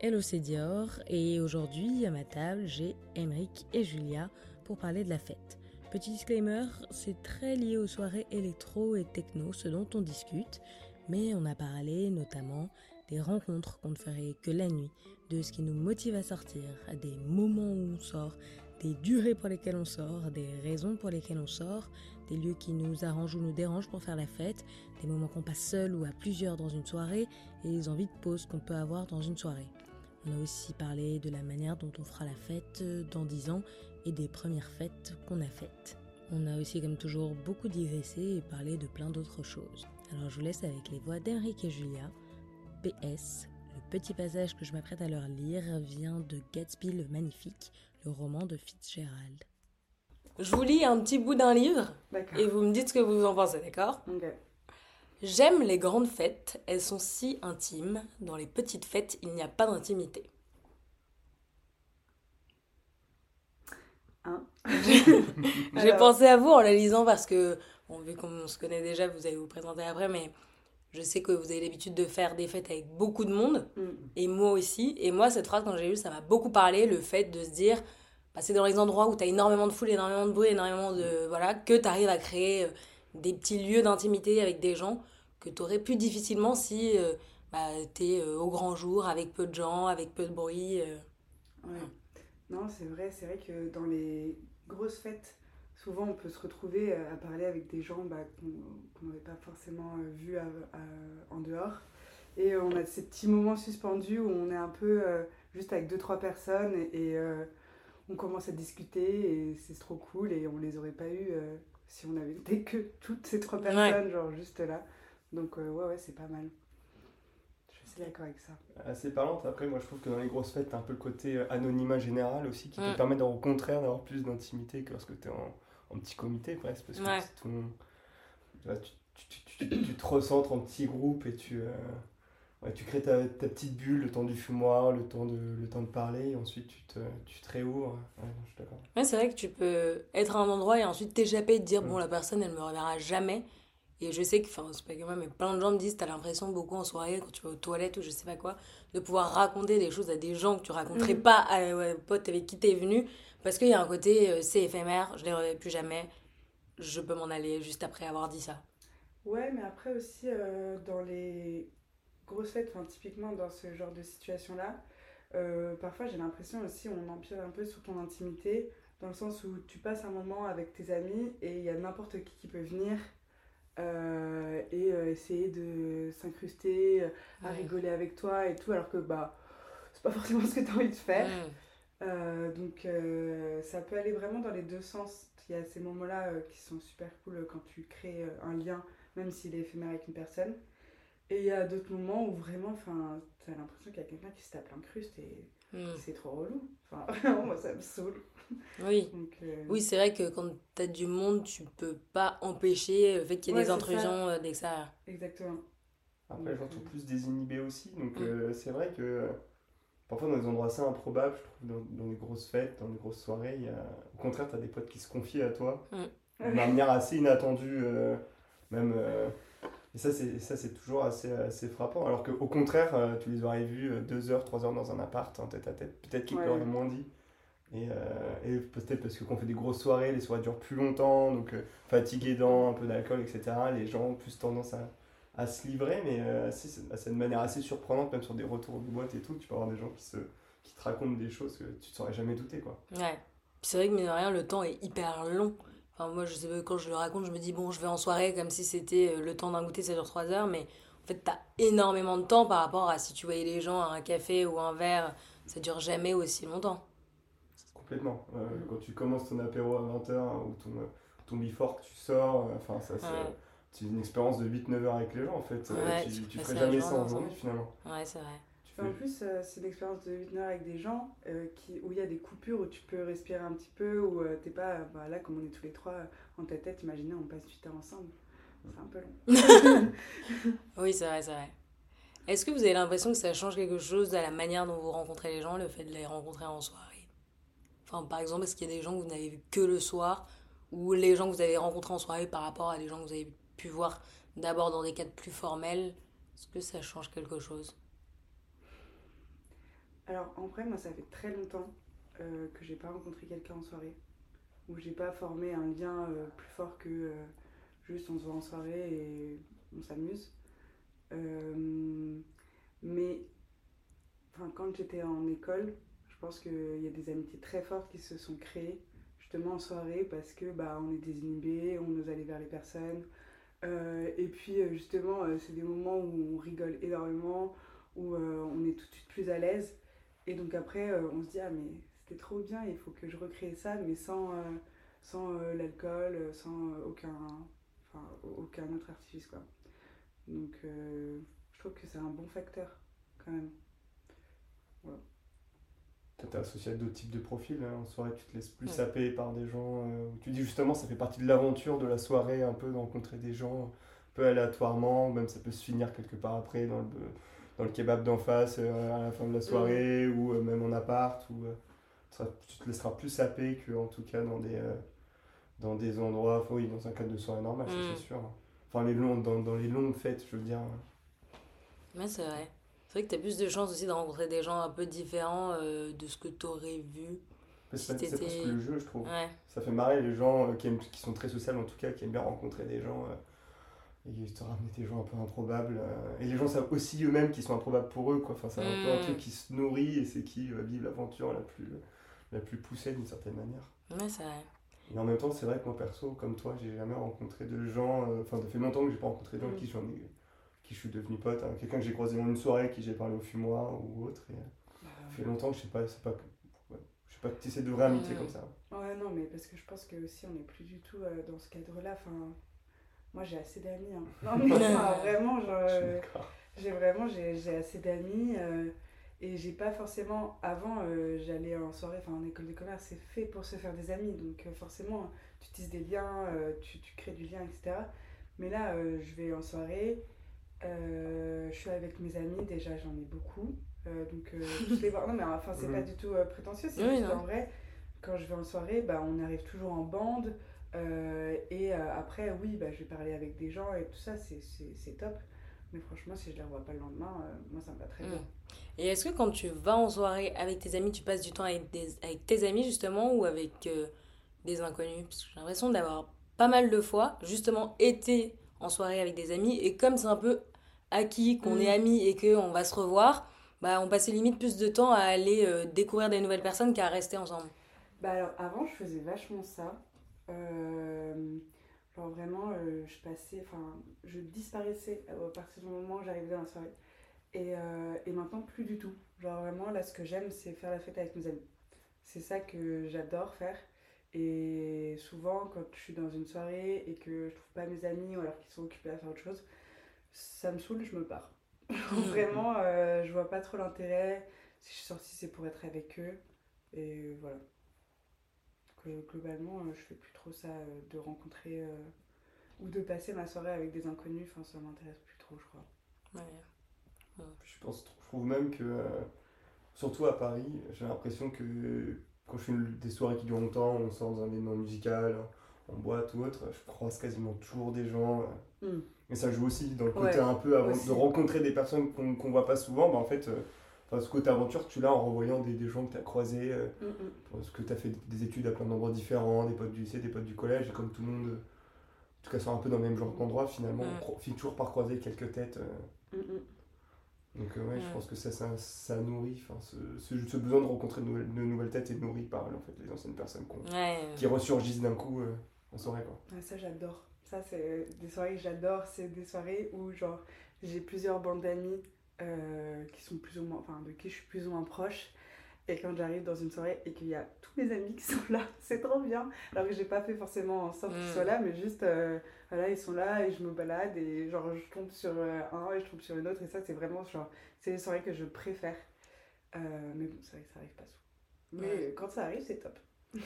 Hello, c'est Dior et aujourd'hui à ma table j'ai Emeric et Julia pour parler de la fête. Petit disclaimer, c'est très lié aux soirées électro et techno ce dont on discute, mais on a parlé notamment des rencontres qu'on ne ferait que la nuit, de ce qui nous motive à sortir, des moments où on sort, des durées pour lesquelles on sort, des raisons pour lesquelles on sort, des lieux qui nous arrangent ou nous dérangent pour faire la fête, des moments qu'on passe seul ou à plusieurs dans une soirée et les envies de pause qu'on peut avoir dans une soirée. On a aussi parlé de la manière dont on fera la fête dans 10 ans et des premières fêtes qu'on a faites. On a aussi comme toujours beaucoup digressé et parlé de plein d'autres choses. Alors je vous laisse avec les voix d'Henrique et Julia. PS, le petit passage que je m'apprête à leur lire vient de Gatsby le Magnifique, le roman de Fitzgerald. Je vous lis un petit bout d'un livre et vous me dites ce que vous en pensez, d'accord? J'aime les grandes fêtes, elles sont si intimes. Dans les petites fêtes, il n'y a pas d'intimité. Hein J'ai pensé à vous en la lisant parce que, bon, vu qu'on se connaît déjà, vous allez vous présenter après, mais je sais que vous avez l'habitude de faire des fêtes avec beaucoup de monde, Mm. et moi aussi. Et moi, cette phrase, quand j'ai lu, ça m'a beaucoup parlé, le fait de se dire, bah, c'est dans les endroits où tu as énormément de foule, énormément de bruit, énormément de... Voilà, que tu arrives à créer euh, des petits lieux d'intimité avec des gens que tu aurais plus difficilement si euh, bah, tu es au grand jour, avec peu de gens, avec peu de bruit. euh. Non, c'est vrai, c'est vrai que dans les grosses fêtes, souvent on peut se retrouver euh, à parler avec des gens bah, qu'on qu'on n'aurait pas forcément euh, vus en dehors. Et euh, on a ces petits moments suspendus où on est un peu euh, juste avec deux, trois personnes et, euh, on commence à discuter et c'est trop cool et on les aurait pas eu euh, si on avait été que toutes ces trois personnes, genre juste là. Donc euh, ouais, ouais, c'est pas mal. Je suis assez d'accord avec ça. assez parlante. Après, moi, je trouve que dans les grosses fêtes, t'as un peu le côté euh, anonymat général aussi qui te permet, au contraire, d'avoir plus d'intimité que lorsque t'es en, en petit comité, presque. Parce que Ouais. c'est tout le monde- tu, tu, tu- tu- tu- tu te recentres en petits groupes et tu, euh, ouais, tu crées ta, ta petite bulle, le temps du fumoir, le temps de, le temps de parler, et ensuite tu te, tu te réouvres. Ouais, non, je suis d'accord. Ouais, c'est vrai que tu peux être à un endroit et ensuite t'échapper et te dire, Mm. bon, la personne, elle me reverra jamais. Et je sais que, enfin, c'est pas que moi, mais plein de gens me disent, t'as l'impression beaucoup en soirée, quand tu vas aux toilettes ou je sais pas quoi, de pouvoir raconter des choses à des gens que tu raconterais Mhm. pas à, ouais, aux potes avec qui t'es venu. Parce qu'il y a un côté, euh, c'est éphémère, je les reverrai plus jamais, je peux m'en aller juste après avoir dit ça. Ouais, mais après aussi, euh, dans les grosses fêtes, enfin, typiquement dans ce genre de situation-là, euh, parfois j'ai l'impression aussi on empire un peu sur ton intimité, dans le sens où tu passes un moment avec tes amis et il y a n'importe qui qui peut venir euh, et euh, essayer de s'incruster, à Ouais. rigoler avec toi et tout, alors que bah, c'est pas forcément ce que tu as envie de faire. Donc ça peut aller vraiment dans les deux sens. Il y a ces moments-là qui sont super cool quand tu crées un lien, même s'il est éphémère avec une personne. Et il y a d'autres moments où vraiment, enfin, t'as l'impression qu'il y a quelqu'un qui se tape l'incruste et Mm. c'est trop relou. Enfin, vraiment, moi ça me saoule. Oui. Donc, euh, Oui, c'est vrai que quand t'as du monde, tu peux pas empêcher le fait qu'il y ait Ouais, des intrusions euh, d'extérieur. Exactement. Après, j'en trouve euh, plus désinhibé aussi. Donc, Mm. euh, c'est vrai que parfois, dans des endroits assez improbables, je trouve, dans, dans des grosses fêtes, dans des grosses soirées, il y a... au contraire, tu as des potes qui se confient à toi de manière assez inattendue. euh, même, euh, et ça, c'est toujours assez, assez frappant. Alors qu'au contraire, euh, tu les aurais vus euh, deux heures, trois heures dans un appart, en tête à tête. Peut-être qu'ils Ouais. l'auraient moins dit. Et, euh, et peut-être parce que quand on fait des grosses soirées, les soirées durent plus longtemps, donc euh, fatigué dans un peu d'alcool, etc. Les gens ont plus tendance à, à se livrer, mais euh, assez- c'est de manière assez surprenante, même sur des retours de boîte et tout, tu peux avoir des gens qui, se, qui te racontent des choses que tu ne saurais jamais douter. Quoi. Ouais. Puis c'est vrai que, mine de rien, le temps est hyper long. Enfin, moi, je sais pas, quand je le raconte, je me dis, bon, je vais en soirée comme si c'était euh, le temps d'un goûter, ça dure 3 heures, mais en fait, t'as énormément de temps par rapport à si tu voyais les gens à un café ou un verre, ça dure jamais aussi longtemps. Complètement. Euh. Quand tu commences ton apéro à 20h ou ton, euh, ton before que tu sors, enfin, ça, c'est Ouais. une expérience de 8-9 heures avec les gens en fait. Ouais, tu tu tu ferais jamais ça en journée finalement. Ouais, c'est vrai. En plus, euh, c'est l'expérience de 8 heures avec des gens euh, qui, où il y a des coupures, où tu peux respirer un petit peu, où euh, t'es pas, bah, là, comme on est tous les trois euh, en tête tête, imaginez, on passe 8 heures ensemble. C'est un peu long. Oui, c'est vrai, c'est vrai. Est-ce que vous avez l'impression que ça change quelque chose à la manière dont vous rencontrez les gens, le fait de les rencontrer en soirée? Enfin, par exemple, est-ce qu'il y a des gens que vous n'avez vu que le soir, ou les gens que vous avez rencontrés en soirée par rapport à des gens que vous avez pu voir d'abord dans des cadres plus formels? Est-ce que ça change quelque chose? Alors en vrai, moi ça fait très longtemps euh, que j'ai pas rencontré quelqu'un en soirée, où j'ai pas formé un lien euh, plus fort que euh, juste on se voit en soirée et on s'amuse. mais enfin, quand j'étais en école, je pense qu'il y a des amitiés très fortes qui se sont créées justement en soirée parce que bah, on est désinhibé, on ose aller vers les personnes. et puis justement, c'est des moments où on rigole énormément, où on est tout de suite plus à l'aise. Et donc après, euh, on se dit, ah mais c'était trop bien, il faut que je recrée ça, mais sans, euh, sans euh, l'alcool, sans aucun, enfin, aucun autre artifice. Quoi. Donc je trouve que c'est un bon facteur quand même. Voilà. T'es associé à d'autres types de profils. Hein. En soirée, tu te laisses plus saper par des gens. tu dis justement, ça fait partie de l'aventure de la soirée, un peu de rencontrer des gens un peu aléatoirement, même ça peut se finir quelque part après dans le, dans le kebab d'en face euh, à la fin de la soirée mm. ou euh, même en appart ou euh, tu te laisseras plus saper que en tout cas dans des dans des endroits oui dans un cadre de soirée normale c'est mm. sûr. Enfin les longues dans, dans, les longues fêtes je veux dire mais c'est vrai. C'est vrai que tu as plus de chances aussi de rencontrer des gens un peu différents de ce que tu aurais vu c'est parce que le jeu je trouve. Ça fait marrer les gens qui, aiment, qui sont très sociaux en tout cas qui aiment bien rencontrer des gens et te ramener des gens un peu improbables. Euh, et les gens savent aussi eux-mêmes qu'ils sont improbables pour eux. Quoi. Enfin, c'est un peu un mm. truc qui se nourrit et c'est qui va vivre l'aventure la plus, la plus poussée d'une certaine manière. Ouais, c'est vrai. Et en même temps, c'est vrai que moi perso, comme toi, j'ai jamais rencontré de gens. Euh, enfin, ça fait longtemps que j'ai pas rencontré de gens mm. qui, j'en ai, qui je suis devenu pote. Hein. Quelqu'un que j'ai croisé dans une soirée, qui j'ai parlé au fumoir ou autre. Et, bah, ça fait longtemps que je sais pas. C'est pas je sais pas tisser de vraie amitié mm. comme ça. Ouais, non, mais parce que je pense que aussi on n'est plus du tout euh, dans ce cadre-là. Enfin, moi, j'ai assez d'amis. Hein. Non, mais vraiment, j'ai vraiment j'ai assez d'amis. Euh, et j'ai pas forcément. Avant, euh, j'allais en soirée, enfin en école de commerce, c'est fait pour se faire des amis. Donc, euh, forcément, tu tisses des liens, tu, tu, crées du lien, etc. Mais là, je vais en soirée, je suis avec mes amis, déjà, j'en ai beaucoup. donc, je les vois. Non, mais enfin, c'est pas du tout prétentieux, c'est juste en vrai, quand je vais en soirée, bah, on arrive toujours en bande. Euh, et euh, après, oui, bah, je vais parler avec des gens et tout ça, c'est top. Mais franchement, si je ne les revois pas le lendemain, euh, moi, ça me va très bien. Et est-ce que quand tu vas en soirée avec tes amis, tu passes du temps avec, des, avec tes amis justement ou avec des inconnus? Parce que j'ai l'impression d'avoir pas mal de fois justement été en soirée avec des amis et comme c'est un peu acquis qu'on est amis et qu'on va se revoir, bah, on passait limite plus de temps à aller découvrir des nouvelles personnes qu'à rester ensemble. Bah alors avant je faisais vachement ça genre vraiment, euh, je passais, enfin, je disparaissais à partir du moment où j'arrivais dans la soirée. Et, euh, et, maintenant, plus du tout. Genre vraiment, là, ce que j'aime, c'est faire la fête avec mes amis. C'est ça que j'adore faire. Et souvent, quand je suis dans une soirée et que je trouve pas mes amis ou alors qu'ils sont occupés à faire autre chose, ça me saoule, je me pars. Vraiment, je vois pas trop l'intérêt. Si je suis sortie, c'est pour être avec eux. Et voilà globalement, euh, je fais plus trop ça euh, de rencontrer euh, ou de passer ma soirée avec des inconnus. Enfin, ça m'intéresse plus trop, je crois. Ouais. Je pense, je trouve même que, surtout à Paris, j'ai l'impression que quand je fais des soirées qui durent longtemps, on sort dans un événement musical, en boîte ou autre, je croise quasiment toujours des gens. Hmm. Et ça joue aussi dans le côté un peu avant de rencontrer des personnes qu'on ne voit pas souvent. Bah, en fait, Enfin, ce côté aventure, tu l'as en revoyant des, des gens que tu as croisés, euh, mm, mm. parce que tu as fait des études à plein d'endroits différents, des potes du lycée, des potes du collège, et comme tout le monde, en tout cas, sont un peu dans le même genre d'endroit, finalement, on finit toujours par croiser quelques têtes. Euh. Mm, Donc, euh, ouais, je pense que ça, ça, ça nourrit, enfin, ce, ce, besoin de rencontrer de nouvelles, de nouvelles, têtes est nourri par en fait, les anciennes personnes qui ressurgissent d'un coup en soirée. Quoi. ça, j'adore. Ça, c'est des soirées que j'adore. C'est des soirées où, genre, j'ai plusieurs bandes d'amis euh, qui sont plus ou moins, enfin, de qui je suis plus ou moins proche. Et quand j'arrive dans une soirée et qu'il y a tous mes amis qui sont là, c'est trop bien. Alors que j'ai pas fait forcément en sorte qu'ils mm. soient là, mais juste, euh, voilà, ils sont là et je me balade et genre je tombe sur euh, un et je tombe sur une autre. Et ça, c'est vraiment genre, c'est les soirées que je préfère. mais bon, c'est vrai que ça arrive pas souvent. Mais quand ça arrive, c'est top.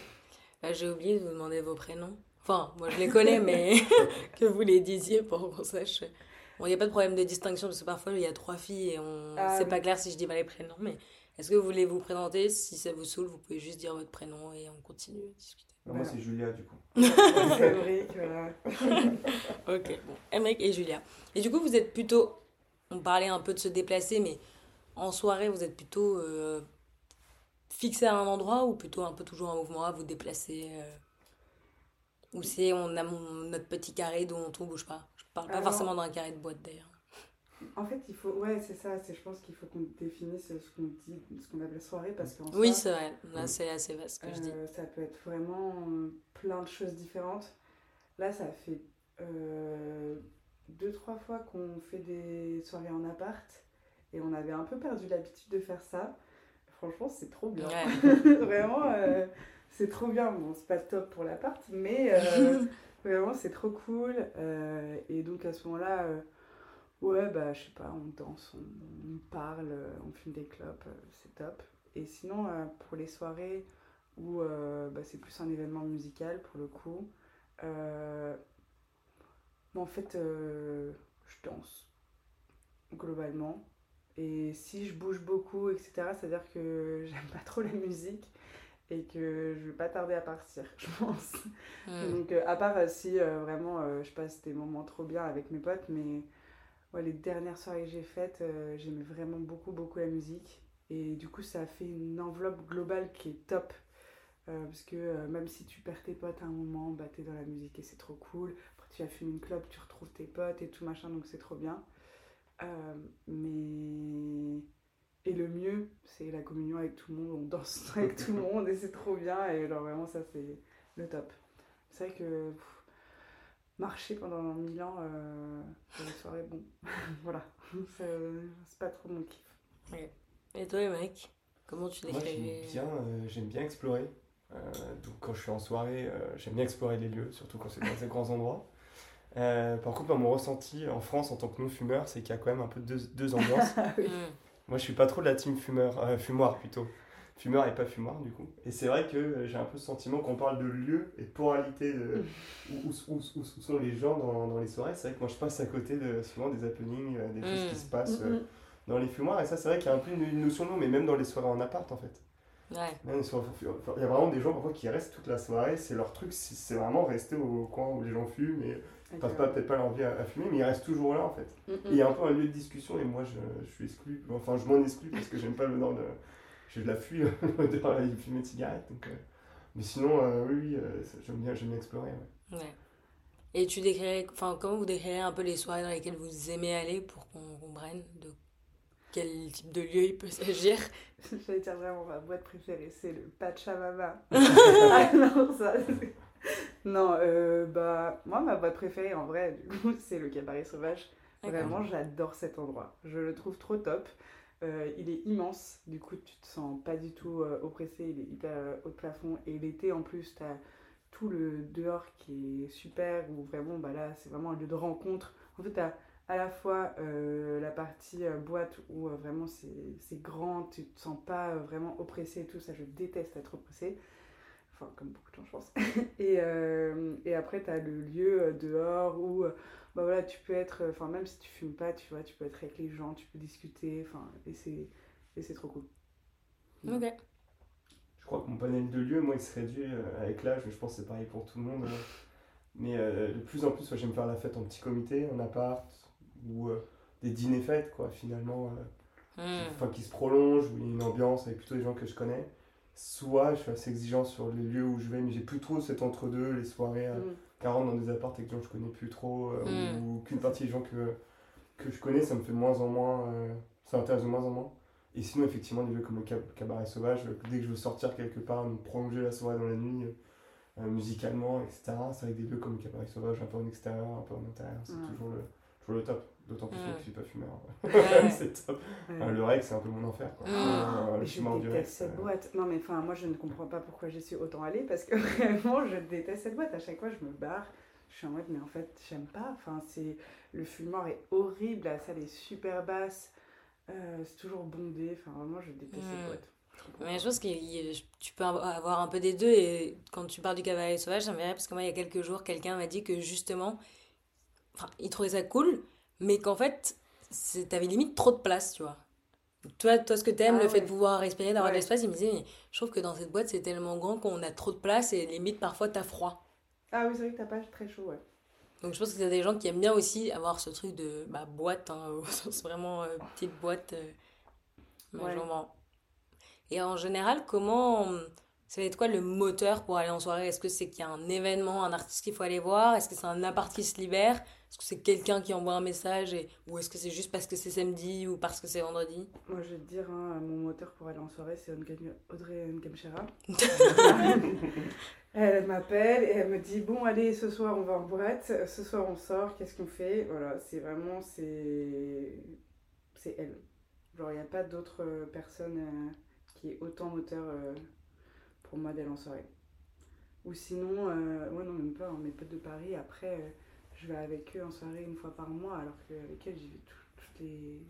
Bah, j'ai oublié de vous demander vos prénoms. Enfin, moi je les connais, mais que vous les disiez pour qu'on sache il n'y a pas de problème de distinction parce que parfois il y a trois filles et on ah c'est pas clair si je dis pas les prénoms. Mais est-ce que vous voulez vous présenter? Si ça vous saoule, vous pouvez juste dire votre prénom et on continue à discuter. moi, c'est Julia, du coup. c'est Emmerich, voilà. ok, bon. Emmerich et Julia. Et du coup, vous êtes plutôt. On parlait un peu de se déplacer, mais en soirée, vous êtes plutôt fixé à un endroit ou plutôt un peu toujours en mouvement à vous déplacer Ou c'est on a notre petit carré dont on ne bouge pas? Parle pas forcément d'un carré de boîte d'ailleurs. En fait, il faut, ouais, c'est ça. C'est, je pense qu'il faut qu'on définisse ce qu'on dit, ce qu'on appelle soirée, parce qu'en oui, c'est vrai. Là, c'est assez vaste ce que je dis. Euh, ça peut être vraiment plein de choses différentes. Là, ça fait euh, deux, trois fois qu'on fait des soirées en appart, et on avait un peu perdu l'habitude de faire ça. Franchement, c'est trop bien. vraiment, euh, c'est trop bien. Bon, c'est pas top pour l'appart, mais vraiment, c'est trop cool. et donc, à ce moment-là Ouais, bah je sais pas, on danse, on, parle, on fume des clopes, euh, c'est top. Et sinon, euh, pour les soirées où euh, bah, c'est plus un événement musical pour le coup, en fait, je danse globalement. Et si je bouge beaucoup, etc., c'est-à-dire que j'aime pas trop la musique et que je vais pas tarder à partir, je pense. Hmm. Donc, à part si vraiment je passe des moments trop bien avec mes potes, mais les dernières soirées que j'ai faites, euh, j'aimais vraiment beaucoup, beaucoup la musique. Et du coup, ça a fait une enveloppe globale qui est top. Euh, parce que euh, même si tu perds tes potes à un moment, bah, t'es dans la musique et c'est trop cool. Après, tu as fumé une clope, tu retrouves tes potes et tout machin, donc c'est trop bien. mais. Et le mieux, c'est la communion avec tout le monde. On danse avec tout le monde et c'est trop bien. Et alors, vraiment, ça, c'est le top. C'est vrai que marcher pendant mille ans euh, pour les soirées, bon, voilà, c'est pas trop mon kiff. Et toi, mec, comment tu décrirais Moi, j'aime bien, euh, j'aime bien explorer. Euh, donc, quand je suis en soirée, euh, j'aime bien explorer les lieux, surtout quand c'est dans des grands endroits. par contre, mon ressenti en France en tant que non-fumeur, c'est qu'il y a quand même un peu deux, deux ambiances. Ah mm. Moi, je suis pas trop de la team fumeur, fumoir plutôt fumeur et pas fumoir du coup. Et c'est vrai que j'ai un peu ce sentiment qu'on parle de lieu et de poralité de, où, où, où, sont les gens dans, dans les soirées. C'est vrai que moi je passe à côté de souvent des happenings, euh, des choses qui se passent mm, euh, mm. dans les fumoirs. Et ça, c'est vrai qu'il y a un peu une, notion de mais même dans les soirées en appart en fait. Ouais. il y a vraiment des gens parfois qui restent toute la soirée, c'est leur truc, c'est vraiment rester au coin où les gens fument et ils passent pas peut-être pas leur vie à, fumer, mais ils restent toujours là en fait. Et il y a un peu un lieu de discussion et moi je, je suis exclu, enfin je m'en exclus parce que j'aime pas le nom de j'ai de la fuite de fumer de cigarettes. Donc, euh, Mais sinon, euh, oui, euh, j'aime bien, bien explorer. Ouais. ouais. Et tu décrirais, enfin, comment vous décririez un peu les soirées dans lesquelles vous aimez aller pour qu'on comprenne de quel type de lieu il peut s'agir? J'allais dire vraiment ma boîte préférée, c'est le Pachamama. ah non, ça, non bah, moi, ma boîte préférée, en vrai, c'est le Cabaret Sauvage. Vraiment, j'adore cet endroit. Je le trouve trop top. Euh, il est immense, du coup tu te sens pas du tout euh, oppressé, il est hyper euh, haut de plafond. Et l'été en plus, tu as tout le dehors qui est super, où vraiment bah là c'est vraiment un lieu de rencontre. En fait, tu as à la fois la partie boîte où vraiment c'est grand, tu te sens pas vraiment oppressé et tout, ça je déteste être oppressé. Enfin, comme beaucoup de gens, je pense. et, et après, tu as le lieu dehors où bah voilà, tu peux être, enfin même si tu fumes pas, tu vois, tu peux être avec les gens, tu peux discuter, enfin, et c'est, et c'est trop cool. Ok. Je crois que mon panel de lieux, moi, il se réduit euh, avec l'âge, je pense que c'est pareil pour tout le monde. Hein. Mais euh, de plus en plus, j'aime faire la fête en petit comité, en appart, ou euh, des dîners-fêtes, quoi, finalement, hmm. enfin, qui se prolongent, où il y a une ambiance avec plutôt des gens que je connais. Soit je suis assez exigeant sur les lieux où je vais, mais j'ai plus trop cet entre-deux, les soirées. Hmm. 40 dans des apparts avec des gens que je connais plus trop, euh, hmm. ou, qu'une partie des gens que, que je connais, ça me fait de moins en moins, euh, ça m'intéresse de moins en moins. Et sinon, effectivement, des lieux comme le cabaret sauvage, euh, dès que je veux sortir quelque part, me prolonger la soirée dans la nuit, musicalement, etc., c'est avec des lieux comme le cabaret sauvage, un peu en extérieur, un peu en intérieur, c'est toujours, le, toujours le top. D'autant plus que je suis pas fumeur. c'est top. le rec, c'est un peu mon enfer. Quoi. Oh, le je déteste cette boîte. Non, mais enfin, moi, je ne comprends pas pourquoi j'y suis autant allée parce que vraiment, je déteste cette boîte. À chaque fois, je me barre. Je suis en mode, mais en fait, j'aime pas. Enfin, c'est le fumoir est horrible. La salle est super basse. Euh, c'est toujours bondé. Enfin, vraiment, je déteste cette boîte. Mais je pense que tu peux avoir un peu des deux. Et quand tu parles du cavalier sauvage, ça me parce que moi, il y a quelques jours, quelqu'un m'a dit que justement, enfin, il trouvait ça cool mais qu'en fait, t'avais limite trop de place, tu vois. Toi, toi ce que t'aimes, aimes le fait de pouvoir respirer, d'avoir de l'espace, il me disait, mais je trouve que dans cette boîte, c'est tellement grand qu'on a trop de place et limite, parfois, t'as froid. Ah oui, c'est vrai que t'as pas très chaud, ouais. Donc je pense que a des gens qui aiment bien aussi avoir ce truc de bah, boîte, hein, vraiment euh, petite boîte. Euh. Ouais. Et en général, comment ça va être quoi le moteur pour aller en soirée? Est-ce que c'est qu'il y a un événement, un artiste qu'il faut aller voir? Est-ce que c'est un appart qui se libère? Est-ce que c'est quelqu'un qui envoie un message et... Ou est-ce que c'est juste parce que c'est samedi ou parce que c'est vendredi? Moi, je vais te dire, hein, mon moteur pour aller en soirée, c'est Audrey Ngamchera. elle m'appelle et elle me dit Bon, allez, ce soir, on va en boîte. Ce soir, on sort. Qu'est-ce qu'on fait? Voilà, c'est vraiment. C'est elle. Genre, il n'y a pas d'autre personne euh, qui est autant moteur. Euh, pour moi d'aller en soirée. Ou sinon, euh, ouais, non, même pas, hein, mes potes de Paris, après, euh, je vais avec eux en soirée une fois par mois, alors qu'avec elles, j'y vais toutes, les,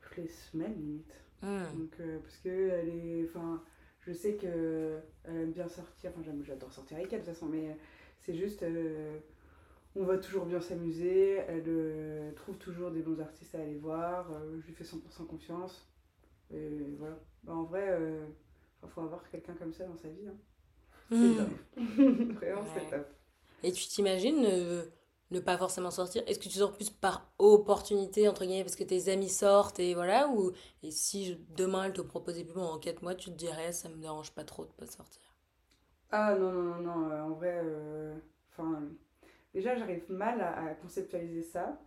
toutes les semaines limite. Hmm. Donc, euh, parce que elle est. Enfin, je sais qu'elle aime bien sortir, enfin, j'adore sortir avec elle de toute façon, mais c'est juste. on va toujours bien s'amuser, elle trouve toujours des bons artistes à aller voir, je lui fais 100% confiance. Et voilà. Bah, en vrai, il faut avoir quelqu'un comme ça dans sa vie. Hein. Hmm. C'est top. Vraiment, c'est top. Et tu t'imagines ne, pas forcément sortir Est-ce que tu sors plus par opportunité, entre guillemets, parce que tes amis sortent et voilà ou, Et si demain elle te proposait plus en 4 mois, tu te dirais ça me dérange pas trop de pas sortir? Ah non, non, non, non. Euh, en vrai, euh, enfin, déjà j'arrive mal à, conceptualiser ça.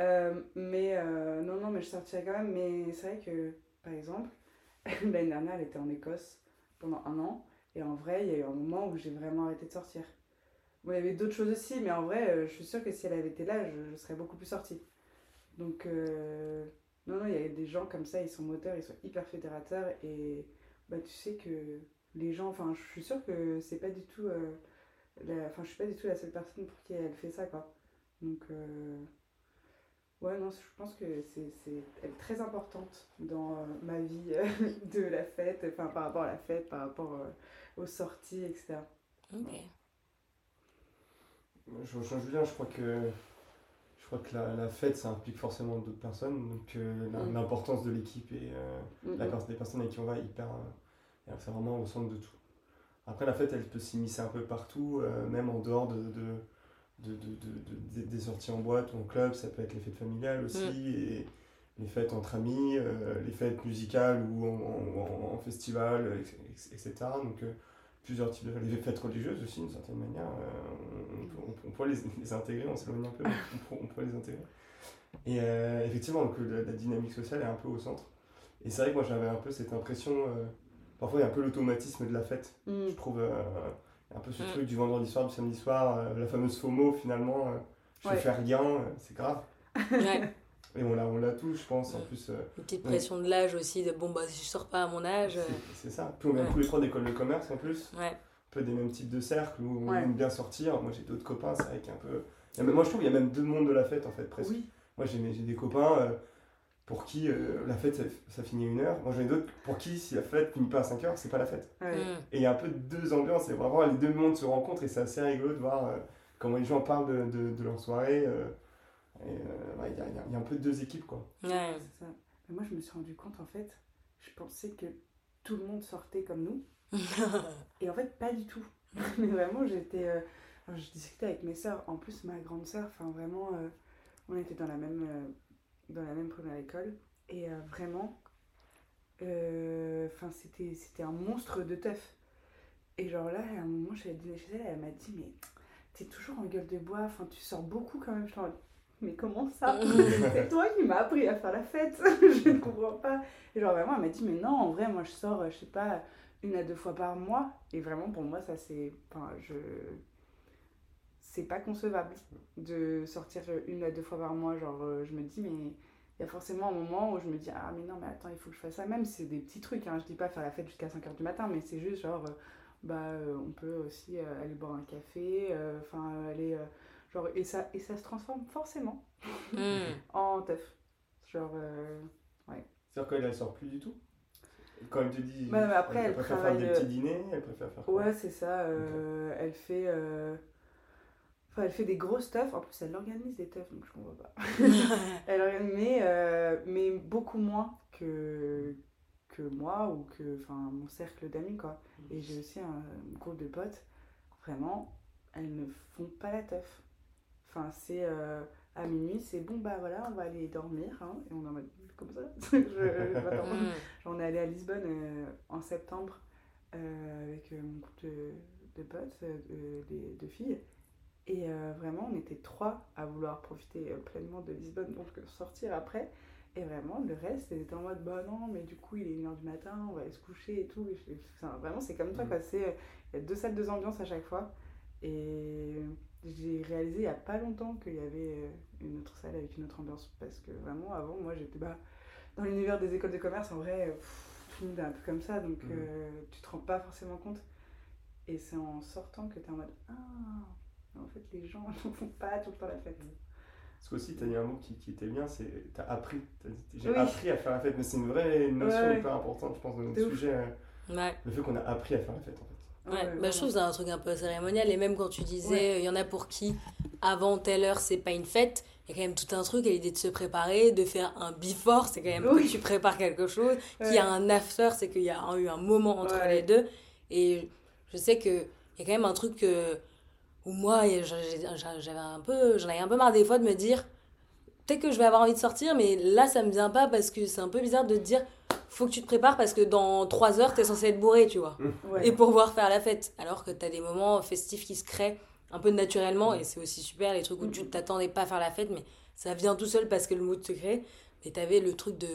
Euh, mais non, non, mais je sortirais quand même. Mais c'est vrai que, par exemple, L'année dernière, elle était en Écosse pendant un an. Et en vrai, il y a eu un moment où j'ai vraiment arrêté de sortir. Bon, il y avait d'autres choses aussi, mais en vrai, euh, je suis sûre que si elle avait été là, je, serais beaucoup plus sortie. Donc, euh, non, non, il y a des gens comme ça, ils sont moteurs, ils sont hyper fédérateurs. Et bah, tu sais que les gens, enfin, je suis sûre que c'est pas du tout. Euh, enfin, je suis pas du tout la seule personne pour qui elle fait ça, quoi. Donc. Ouais, non, je pense que c'est très importante dans ma vie de la fête, enfin par rapport à la fête, par rapport aux sorties, etc. Ok. Je rejoins Julien, je crois que, je crois que la, la fête, ça implique forcément d'autres personnes, donc mm. l'importance de l'équipe et la, des personnes avec qui on va hyper. c'est vraiment au centre de tout. Après, la fête, elle peut s'immiscer un peu partout, même en dehors de de, de, des sorties en boîte ou en club, ça peut être les fêtes familiales aussi, mm. et les fêtes entre amis, euh, les fêtes musicales ou en, en, festival, etc. Donc euh, plusieurs types de les fêtes religieuses aussi d'une certaine manière, euh, on, pourrait les, les, intégrer, on s'éloigne un peu, mais on, pourrait les intégrer. Et effectivement, donc, la, dynamique sociale est un peu au centre. Et c'est vrai que moi j'avais un peu cette impression, parfois il y a un peu l'automatisme de la fête, mm. je trouve un peu ce mm. truc du vendredi soir, du samedi soir, euh, la fameuse FOMO finalement, euh, je vais faire rien, euh, c'est grave. Et on l'a, on l'a tous, je pense, en plus. Une petite pression de l'âge aussi, de bon, bah si je sors pas à mon âge. C'est, ça. Puis on vient tous les trois d'école de commerce en plus. Un peu des mêmes types de cercles où on aime bien sortir. Moi j'ai d'autres copains, c'est vrai qu'il y a un peu. moi je trouve qu'il y a même deux mondes de la fête en fait, presque. Moi j'ai, j'ai des copains pour qui euh, la fête ça, finit à une heure. Moi j'en ai d'autres pour qui si la fête finit pas à 5 heures, c'est pas la fête. Mm. Et il y a un peu deux ambiances, et vraiment les deux mondes se rencontrent et c'est assez rigolo de voir euh, comment les gens parlent de, de, leur soirée. Euh, il y, y, a un peu deux équipes quoi. Ouais. Ça. moi je me suis rendu compte en fait, je pensais que tout le monde sortait comme nous. et en fait pas du tout. Mais vraiment j'étais... je discutais avec mes soeurs, en plus ma grande soeur, enfin vraiment, on était dans la même dans la même première école. Et euh, vraiment, euh, enfin c'était, c'était un monstre de teuf. Et genre là, à un moment, je suis allée dîner chez elle, elle m'a dit, mais t'es toujours en gueule de bois, enfin tu sors beaucoup quand même. Je mais comment ça C'est toi qui m'as appris à faire la fête, je ne comprends pas. Et genre vraiment, elle m'a dit, mais non, en vrai, moi je sors, je sais pas, une à deux fois par mois. Et vraiment, pour moi, ça c'est. Enfin, je c'est pas concevable de sortir une à deux fois par mois. Genre, euh, je me dis, mais il y a forcément un moment où je me dis, ah, mais non, mais attends, il faut que je fasse ça. Même c'est des petits trucs, hein. je dis pas faire la fête jusqu'à 5h du matin, mais c'est juste genre, euh, bah, euh, on peut aussi aller boire un café, enfin, aller. Genre, et ça, et ça se transforme forcément hmm. en teuf. Genre, ouais. C'est-à-dire qu'elle ne sort plus du tout? Quand elle te dit bah, après, elle, préfère faire des petits dîners, elle préfère faire quoi? Ouais, c'est ça. Elle fait elle fait des gros stuff. En plus, elle organise des teufs, donc je comprends pas. elle organise, mais, euh, mais beaucoup moins que, que moi ou que mon cercle d'amis. quoi. Et j'ai aussi un groupe de potes. Vraiment, elles ne font pas la teuf. Enfin, c'est euh, à minuit, c'est bon, bah voilà, on va aller dormir. Hein, et on est en mode, comme ça. Mm. on est allé à Lisbonne euh, en septembre euh, avec euh, mon groupe de, de potes, de, de, filles. Et vraiment, on était trois à vouloir profiter pleinement de Lisbonne, donc sortir après. Et vraiment, le reste, c'était en mode, bah non, mais du coup, il est 1h du matin, on va aller se coucher et tout. vraiment, c'est comme ça, mm. quoi. Il y a deux salles, deux ambiances à chaque fois. Et j'ai réalisé il n'y a pas longtemps qu'il y avait euh, une autre salle avec une autre ambiance. Parce que vraiment, avant, moi, j'étais bah, dans l'univers des écoles de commerce, en vrai, tout le monde est un peu comme ça, donc mmh. euh, tu te rends pas forcément compte. Et c'est en sortant que tu es en mode Ah, en fait, les gens ne font pas tout le temps la fête. Parce qu'aussi, tu as dit un mot qui, qui était bien, c'est tu as appris. J'ai appris à faire la fête, mais c'est une vraie notion hyper importante, je pense, dans notre sujet. Euh, le fait qu'on a appris à faire la fête, en fait. Ouais, bah, je trouve que c'est un truc un peu cérémonial. Et même quand tu disais, il y en a pour qui, avant telle heure, c'est pas une fête, il y a quand même tout un truc à l'idée de se préparer, de faire un before, c'est quand même que tu prépares quelque chose. Qu'il y a un after, c'est qu'il y a eu un moment entre les deux. Et je sais qu'il y a quand même un truc que, où moi, j'avais un peu, j'en avais un peu marre des fois de me dire, peut-être que je vais avoir envie de sortir, mais là, ça me vient pas parce que c'est un peu bizarre de te dire, faut que tu te prépares parce que dans 3 heures, tu es censé être bourré, tu vois. Mmh. Et pouvoir faire la fête. Alors que tu as des moments festifs qui se créent un peu naturellement et c'est aussi super les trucs où tu mmh. t'attendais pas à faire la fête, mais ça vient tout seul parce que le mood se crée. Et tu avais le truc de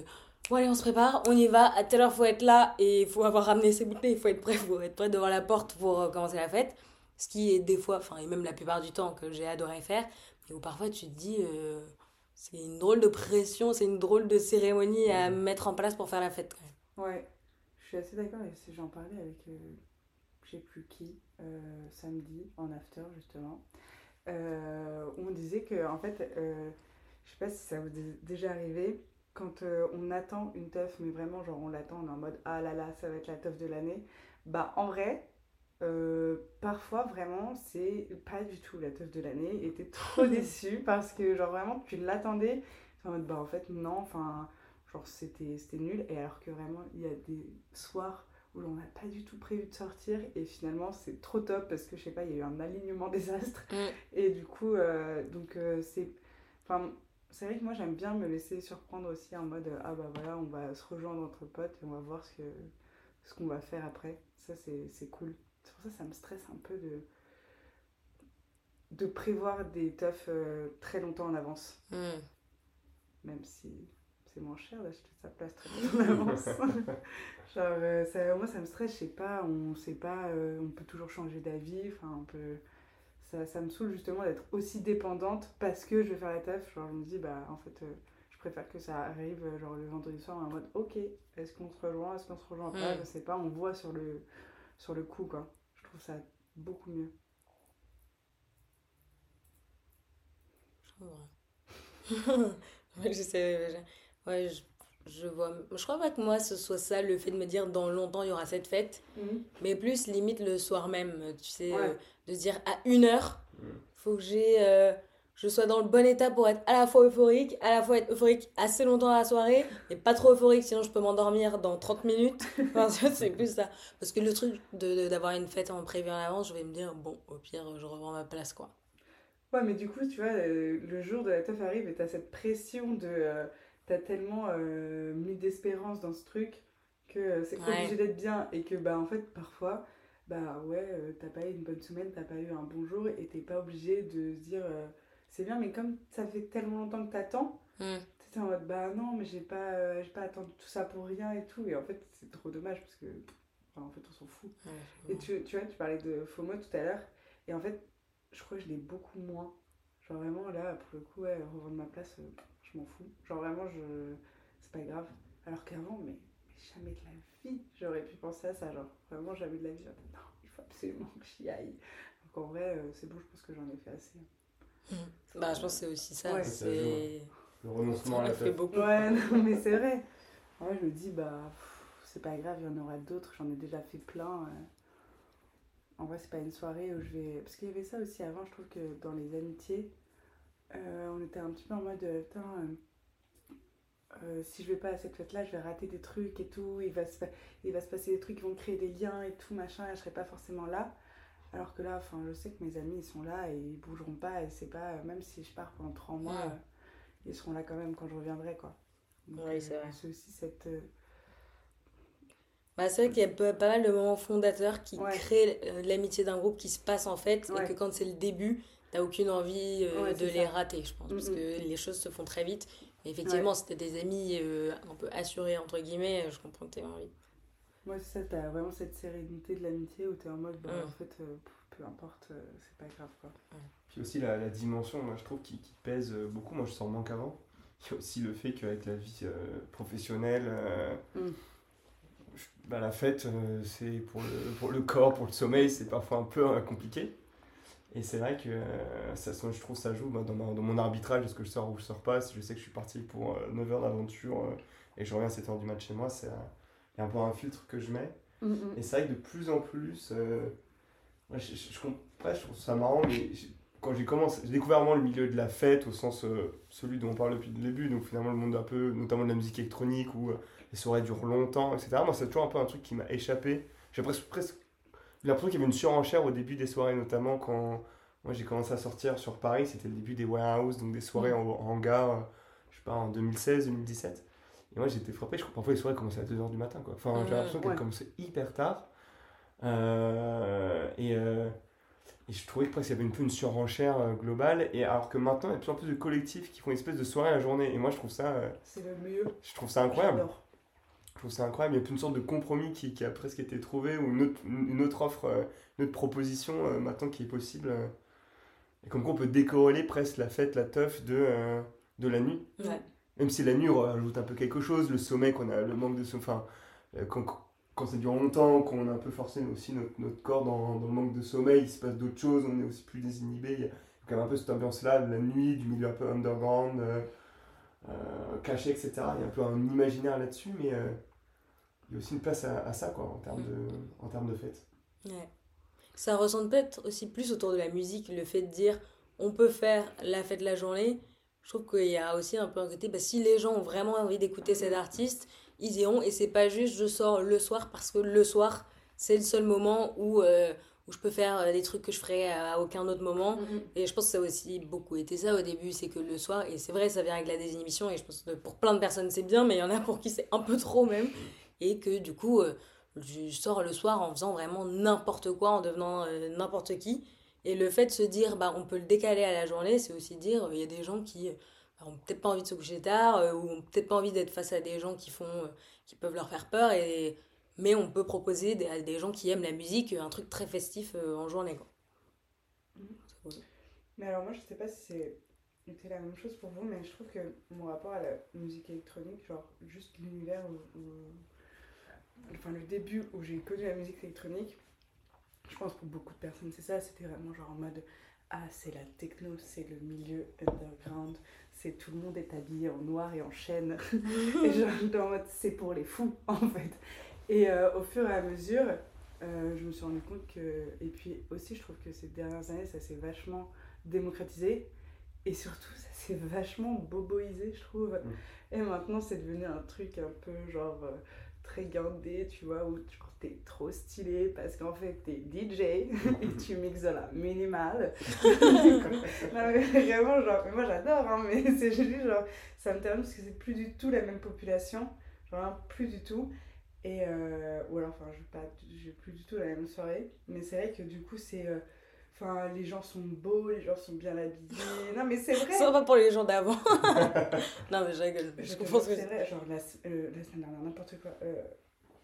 bon, allez, on se prépare, on y va, à telle heure, faut être là et il faut avoir ramené ses bouteilles, il faut être prêt, faut être prêt devant la porte pour euh, commencer la fête. Ce qui est des fois, enfin, et même la plupart du temps que j'ai adoré faire, mais où parfois tu te dis. Euh, c'est une drôle de pression, c'est une drôle de cérémonie à mettre en place pour faire la fête. Ouais, je suis assez d'accord. J'en parlais avec euh, je sais plus qui euh, samedi en after justement. Euh, où on disait que en fait, euh, je sais pas si ça vous est déjà arrivé, quand on attend une teuf, mais vraiment genre on l'attend, on est en mode ah là là, ça va être la teuf de l'année. Bah en vrai, euh, parfois, vraiment, c'est pas du tout la teuf de l'année. Et t'es trop déçu parce que, genre, vraiment, tu l'attendais. En mode, bah, en fait, non, enfin, genre, c'était nul. Et alors que vraiment, il y a des soirs où on n'a pas du tout prévu de sortir. Et finalement, c'est trop top parce que, je sais pas, il y a eu un alignement des astres. Mm. Et du coup, euh, donc, euh, c'est. Enfin, c'est vrai que moi, j'aime bien me laisser surprendre aussi en mode, ah bah voilà, on va se rejoindre entre potes et on va voir ce qu'on ce qu'on va faire après. Ça, c'est cool. C'est pour ça que ça me stresse un peu de, de prévoir des teufs euh, très longtemps en avance. Hmm. Même si c'est moins cher d'acheter sa place très longtemps en avance. Genre, euh, ça, moi, ça me stresse, je sais pas, on sait pas, euh, on peut toujours changer d'avis, enfin, on peut... Ça, ça me saoule justement d'être aussi dépendante parce que je vais faire la teuf. Genre, je me dis, bah, en fait, je préfère que ça arrive, genre, le vendredi soir, en mode, ok, est-ce qu'on se rejoint, est-ce qu'on se rejoint pas, hmm. je sais pas, on voit sur le sur le coup, quoi. Je trouve ça beaucoup mieux. Je trouve je sais, ouais, je, je, vois. Je crois pas que moi, ce soit ça, le fait de me dire dans longtemps, il y aura cette fête. Mhm. Mais plus, limite, le soir même, tu sais, euh, de dire à une heure, il mhm. faut que j'ai. Euh, je sois dans le bon état pour être à la fois euphorique, à la fois être euphorique assez longtemps à la soirée, mais pas trop euphorique, sinon je peux m'endormir dans 30 minutes. c'est plus ça. Parce que le truc d'avoir de, une fête en prévu en avance, je vais me dire, bon, au pire, je reprends ma place, quoi. Ouais, mais du coup, tu vois, euh, le jour de la teuf arrive et t'as cette pression de. Euh, t'as tellement euh, mis d'espérance dans ce truc que c'est obligé d'être bien et que, bah, en fait, parfois, bah ouais, t'as pas eu une bonne semaine, t'as pas eu un bon jour et t'es pas obligé de se dire c'est bien, mais comme ça fait tellement longtemps que t'attends, mm. tu en mode bah non, mais j'ai pas, euh, pas attendu tout ça pour rien et tout. Et en fait, c'est trop dommage parce que, en fait, on s'en fout. et tu, tu vois, tu parlais de FOMO tout à l'heure, et en fait, je crois que je l'ai beaucoup moins. Genre vraiment, là, pour le coup, ouais, revendre ma place, euh, je m'en fous. Genre vraiment, je... c'est pas grave. Alors qu'avant, mais, jamais de la vie, j'aurais pu penser à ça. Genre vraiment, jamais de la vie. non, il faut absolument que j'y aille. Donc en vrai, euh, c'est bon, je pense que j'en ai fait assez. Mm. Bah, je pense que c'est aussi ça. c'est... Le renoncement à la fait beaucoup. Ouais, non, mais c'est vrai. Ouais, je me dis, bah, c'est pas grave, il y en aura d'autres. J'en ai déjà fait plein. Euh. En vrai, c'est pas une soirée où je vais. Parce qu'il y avait ça aussi avant, je trouve que dans les amitiés, euh, on était un petit peu en mode, putain. Euh, si je vais pas à cette fête-là, je vais rater des trucs et tout, il va, se, il va se passer des trucs qui vont créer des liens et tout, machin, et je serai pas forcément là. Alors que là, enfin, je sais que mes amis, ils sont là et ils bougeront pas. Et c'est pas, même si je pars pendant trois mois, euh, ils seront là quand même quand je reviendrai, quoi. oui, c'est vrai. C'est aussi cette. Bah, c'est vrai qu'il y a pas mal de moments fondateurs qui créent l'amitié d'un groupe qui se passe en fait, et que quand c'est le début, t'as aucune envie de les rater, je pense, parce que les choses se font très vite. effectivement, c'était des amis un peu assurés, entre guillemets, je comprends que t'aies envie. Moi, c'est ça, t'as vraiment cette sérénité de l'amitié où t'es en mode, bah, en fait, peu importe, c'est pas grave, quoi. Puis aussi la, la, dimension, moi, je trouve, qui, qui, pèse beaucoup. Moi, je sens manque avant. Il y a aussi le fait qu'avec la vie professionnelle, mm bah, la fête, euh, c'est pour le, pour le corps, pour le sommeil, c'est parfois un peu euh, compliqué. Et c'est vrai que euh, ça, je trouve ça joue dans, dans, mon arbitrage, est-ce que je sors ou je sors pas. Si je sais que je suis parti pour 9 heures d'aventure et je reviens à 7 heures du match chez moi, c'est un peu un filtre que je mets. Mm, mm. Et c'est vrai que de plus en plus, je, je, je, je, trouve ça marrant, mais quand j'ai commencé, j'ai découvert vraiment le milieu de la fête au sens celui dont on parle depuis le début, donc finalement le monde un peu, notamment de la musique électronique ou les soirées durent longtemps, etc. Moi, c'est toujours un peu un truc qui m'a échappé. J'ai presque, presque l'impression qu'il y avait une surenchère au début des soirées, notamment quand moi j'ai commencé à sortir sur Paris. C'était le début des warehouse, donc des soirées mm. en, hangar, euh, je sais pas, en 2016, 2017. Et moi j'étais frappé, je crois parfois les soirées commençaient à 2h du matin. Quoi. Enfin, j'ai l'impression qu'elles commençaient hyper tard. Euh, et, euh, et, je trouvais que presque il y avait un peu une surenchère globale. Et alors que maintenant, il y a de plus en plus de collectifs qui font une espèce de soirée à la journée. Et moi je trouve ça. c'est le mieux. Je trouve ça incroyable trouve ça incroyable. Il y a une sorte de compromis qui, qui, a presque été trouvé, ou une autre, une autre offre, euh, une autre proposition euh, maintenant qui est possible. Euh. Et comme quoi on peut décorréler presque la fête, la teuf de, de la nuit. Même si la nuit rajoute un peu quelque chose, le sommeil, qu'on a le manque de sommeil, enfin, quand, quand ça dure longtemps, qu'on a un peu forcé aussi notre, corps dans, le manque de sommeil, il se passe d'autres choses, on est aussi plus désinhibé. Il y a quand même un peu cette ambiance-là, la nuit, du milieu un peu underground, caché, etc. Il y a un peu un imaginaire là-dessus, mais il y a aussi une place à, ça, quoi, en termes de, en termes de fête. Ouais. Ça ressemble peut-être aussi plus autour de la musique, le fait de dire on peut faire la fête de la journée. Je trouve qu'il y a aussi un peu un côté, bah, si les gens ont vraiment envie d'écouter cet artiste, ils iront et c'est pas juste je sors le soir parce que le soir c'est le seul moment où, euh, où je peux faire euh, des trucs que je ferais à aucun autre moment. Mm-hmm. Et je pense que ça a aussi beaucoup été ça au début, c'est que le soir, et c'est vrai, ça vient avec la désinhibition, et je pense que pour plein de personnes c'est bien, mais il y en a pour qui c'est un peu trop même et que du coup, euh, je sors le soir en faisant vraiment n'importe quoi, en devenant euh, n'importe qui. Et le fait de se dire, bah, on peut le décaler à la journée, c'est aussi dire, il y a des gens qui bah, ont peut-être pas envie de se coucher tard, euh, ou ont peut-être pas envie d'être face à des gens qui, font, qui peuvent leur faire peur, et, mais on peut proposer à des gens qui aiment la musique un truc très festif en journée. Quoi. Mmh. Mais alors moi, je sais pas si c'est la même chose pour vous, mais je trouve que mon rapport à la musique électronique, genre juste l'univers où enfin le début où j'ai connu la musique électronique, je pense pour beaucoup de personnes c'est ça, c'était vraiment genre en mode ah c'est la techno, c'est le milieu underground, c'est tout le monde est habillé en noir et en chaîne, et genre en mode c'est pour les fous en fait. Et euh, au fur et à mesure, euh, je me suis rendu compte que, et puis aussi je trouve que ces dernières années ça s'est vachement démocratisé, et surtout ça s'est vachement boboisé je trouve. Mm. Et maintenant c'est devenu un truc un peu genre... Euh, très gardé, tu vois, où tu es trop stylé parce qu'en fait t'es DJ et tu mixes de la minimale. vraiment, genre, moi j'adore, hein, mais c'est juste genre, ça me termine parce que c'est plus du tout la même population, genre plus du tout. Et, euh, ou alors, enfin, je pas, je plus du tout la même soirée, mais c'est vrai que du coup, c'est. Euh, Enfin, les gens sont beaux, les gens sont bien habillés. Non, mais c'est vrai. Pas pour les gens d'avant. non, mais je rigole. Je comprends ce que c'est vrai. Genre, la, euh, la semaine dernière, n'importe quoi. Euh,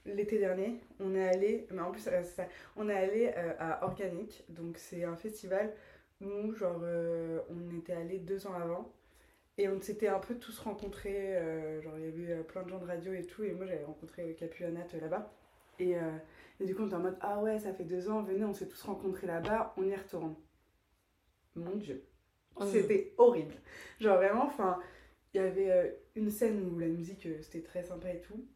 L'été dernier, on est allé, mais en plus, euh, ça, on est allé euh, à Organic. Donc, c'est un festival où, genre, on était allé deux ans avant. Et on s'était un peu tous rencontrés. genre, il y avait plein de gens de radio et tout. Et moi, j'avais rencontré Capu Anat là-bas. Et et du coup, on était en mode Ah ouais, ça fait deux ans, venez, on s'est tous rencontrés là-bas, on y retourne. Mon Dieu. Oh. C'était horrible. Genre vraiment, enfin, il y avait euh, une scène où la musique euh, c'était très sympa et tout.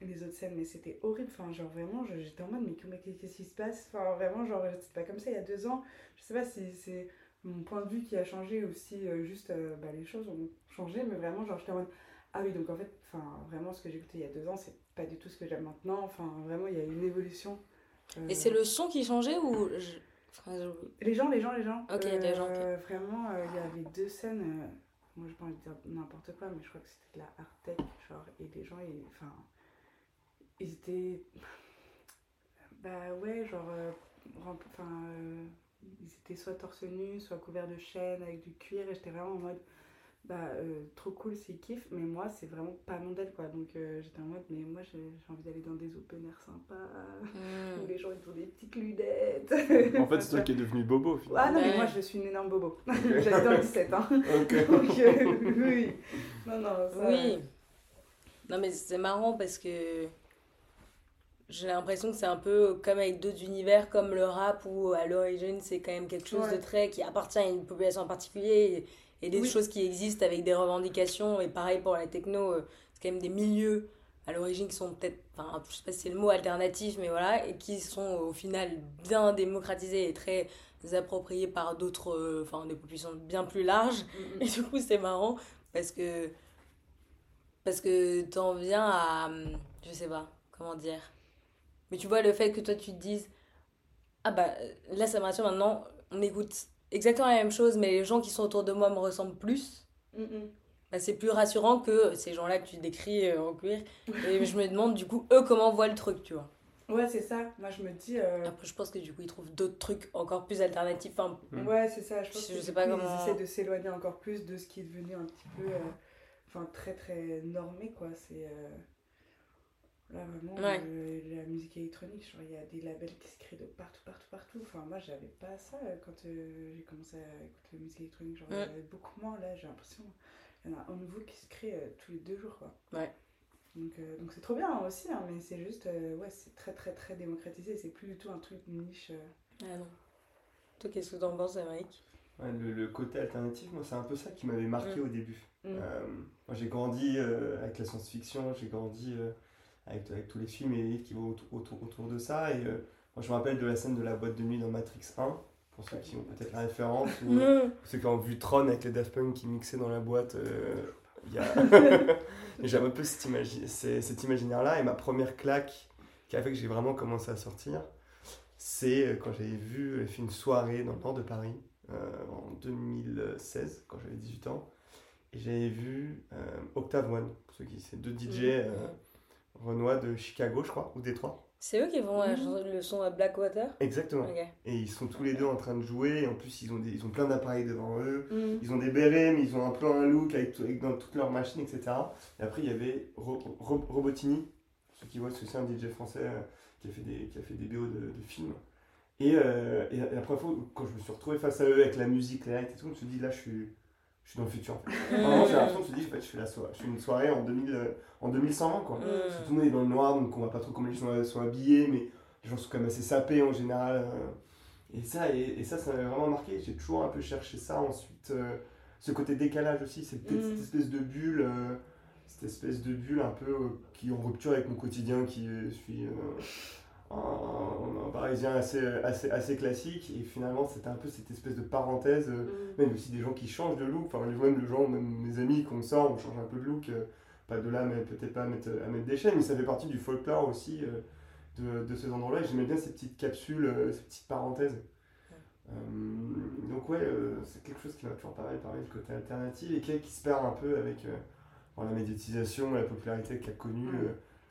les autres scènes, mais c'était horrible. Enfin, genre vraiment, j'étais en mode Mais qu'est-ce qui se passe? Enfin, vraiment, genre, c'était pas comme ça il y a deux ans. Je sais pas si c'est mon point de vue qui a changé aussi, euh, juste bah, les choses ont changé, mais vraiment, genre, j'étais en mode ah oui, donc en fait, enfin, vraiment, ce que j'écoutais il y a deux ans, c'est pas du tout ce que j'aime maintenant. Enfin, vraiment, il y a une évolution. Euh, Et c'est le son qui changeait ou Les gens, les gens, les gens. Ok, les gens. Vraiment, euh, il y avait deux scènes. moi je pas envie de dire n'importe quoi, mais je crois que c'était de la art tech, genre, et les gens, ils, enfin, ils étaient, bah ouais, genre, euh, enfin, euh, ils étaient soit torse nu, soit couverts de chaînes avec du cuir, et j'étais vraiment en mode, bah euh, trop cool, c'est kiff, mais moi c'est vraiment pas mon deal quoi. Donc euh, j'étais en mode, mais moi j'ai envie d'aller dans des open air sympas, hmm. où les gens ils ont des petites lunettes. En fait, c'est toi qui es devenu bobo Ah non, mais moi je suis une énorme bobo. J'habite dans le 17, hein. Donc euh, oui. Non, non, ça. Oui. Non, mais c'est marrant parce que j'ai l'impression que c'est un peu comme avec d'autres univers comme le rap où à l'origine c'est quand même quelque chose de très qui appartient à une population en particulier et des choses qui existent avec des revendications. Et pareil pour la techno, euh, c'est quand même des milieux à l'origine qui sont peut-être, enfin, je sais pas si c'est le mot alternatif, mais voilà, et qui sont au final bien démocratisés et très appropriés par d'autres, euh, enfin, des populations bien plus larges. Mm, mm. Et du coup, c'est marrant parce que, parce que t'en viens à, je sais pas, comment dire. Mais tu vois, le fait que toi tu te dises, ah bah là ça me rassure maintenant, on écoute exactement la même chose, mais les gens qui sont autour de moi me ressemblent plus, bah, c'est plus rassurant que ces gens-là que tu décris euh, en cuir. Et je me demande du coup, eux, comment voient le truc, tu vois. Ouais, c'est ça. Moi, je me dis. Euh, Après, je pense que du coup, ils trouvent d'autres trucs encore plus alternatifs. Enfin, mm. Ouais, c'est ça. Je pense je que sais pas comment... ils essaient de s'éloigner encore plus de ce qui est devenu un petit peu. Euh, enfin, très très normé, quoi. C'est. Là, vraiment, euh, la musique électronique, il y a des labels qui se créent de partout, partout, partout. Enfin, moi, j'avais pas ça euh, quand euh, j'ai commencé à écouter la musique électronique. Genre, il y avait beaucoup moins. Là, j'ai l'impression qu'il y en a un nouveau qui se crée tous les deux jours, quoi. Ouais. Donc, donc c'est trop bien aussi, hein, mais c'est juste, ouais, c'est très, très, très démocratisé. C'est plus du tout un truc niche. Ah non. Toi, qu'est-ce que t'en penses, Amérique? Ouais, le, le, côté alternatif, moi, c'est un peu ça qui m'avait marqué mm. au début. Mm. moi, j'ai grandi avec la science-fiction, j'ai grandi avec, avec, tous les films et les livres qui vont autour, autour, de ça. Et euh, moi, je me rappelle de la scène de la boîte de nuit dans Matrix 1, pour ceux qui ont peut-être la référence, ou ceux qui ont vu Tron avec les Daft Punk qui mixaient dans la boîte. Euh, J'avais un peu cet, imagi cet imaginaire-là, et ma première claque qui a fait que j'ai vraiment commencé à sortir, c'est euh, quand j'avais vu, fait une soirée dans le nord de Paris, en 2016, quand j'avais 18 ans, et j'avais vu Octave One, pour ceux qui c'est deux DJ. Renoir de Chicago, je crois, ou Détroit. C'est eux qui vont mmh. le son à Blackwater? Exactement. Et ils sont tous les deux en train de jouer. Et en plus, ils ont, des, ils ont plein d'appareils devant eux. Mhm. Ils ont des bérets, mais ils ont un peu un look avec, avec dans toutes leurs machines, etc. Et après, il y avait Robotini, ceux qui voient, c'est un DJ français euh, qui, a fait des, qui a fait des BO de, films. Et, euh, et, la première fois, quand je me suis retrouvé face à eux avec la musique, les lights et tout, je me suis dit, là, je suis je suis dans le futur. Vraiment, j'ai l'impression de se dire, en fait, je fais, la soirée, je fais une soirée en, 2000, euh, en 2120, quoi. Tout le monde est dans le noir, donc on voit pas trop comment les gens sont, habillés, mais les gens sont quand même assez sapés en général. Euh. et ça, et, ça, ça m'avait vraiment marqué. J'ai toujours un peu cherché ça. Ensuite, euh, ce côté décalage aussi, cette, cette mm. espèce de bulle, cette espèce de bulle un peu qui est en rupture avec mon quotidien, qui suis un, parisien assez, assez, assez classique et finalement c'était un peu cette espèce de parenthèse euh, mm. même aussi des gens qui changent de look enfin même les gens même mes amis qu'on sort on change un peu de look euh, pas de là mais peut-être pas à mettre, à mettre des chaînes mais ça fait partie du folklore aussi euh, de, de, ces endroits là et j'aimais bien ces petites capsules ces petites parenthèses. Donc ouais c'est quelque chose qui m'a toujours mal parlé le côté alternatif et qui, qui, se perd un peu avec la médiatisation la popularité qu'a connue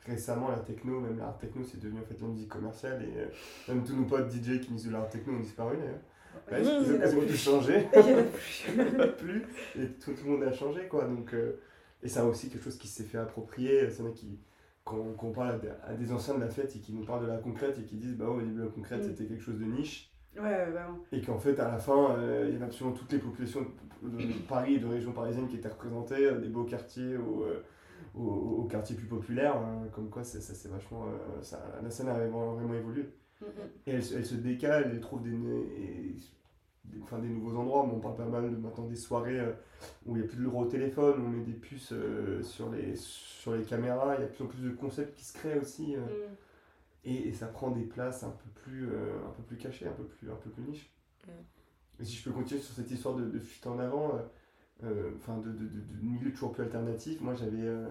récemment la techno, même l'art techno, c'est devenu en fait la musique commerciale et euh, même tous nos potes DJ qui misent de l'art techno ont disparu d'ailleurs. ils, ont tout changé. Il n'y en a plus. Et tout, le monde a changé quoi. Donc, euh, et ça aussi quelque chose qui s'est fait approprier. C'est qui, quand, on parle à des, anciens de la fête et qui nous parlent de la concrète et qui disent bah au début la concrète mm. c'était quelque chose de niche. Ouais, vraiment. Et qu'en fait, à la fin, euh, il y avait absolument toutes les populations de, Paris et de régions parisiennes qui étaient représentées, des beaux quartiers ou au, quartier plus populaire, hein, comme quoi ça, c'est vachement. Euh, ça, la scène a vraiment, vraiment évolué. Mm-hmm. Et elle, elle, se décale, elle trouve des, des, enfin, des nouveaux endroits. on parle pas mal de, maintenant des soirées euh, où il n'y a plus de au téléphone, on met des puces euh, sur, les, sur les caméras, il y a de plus en plus de concepts qui se créent aussi. Mm. et, ça prend des places un peu plus, un peu plus cachées, un peu plus, un peu plus niche. Mm. Et si je peux continuer sur cette histoire de, de fuite en avant, enfin de, de, de, milieux toujours plus alternatifs. Moi, j'avais euh,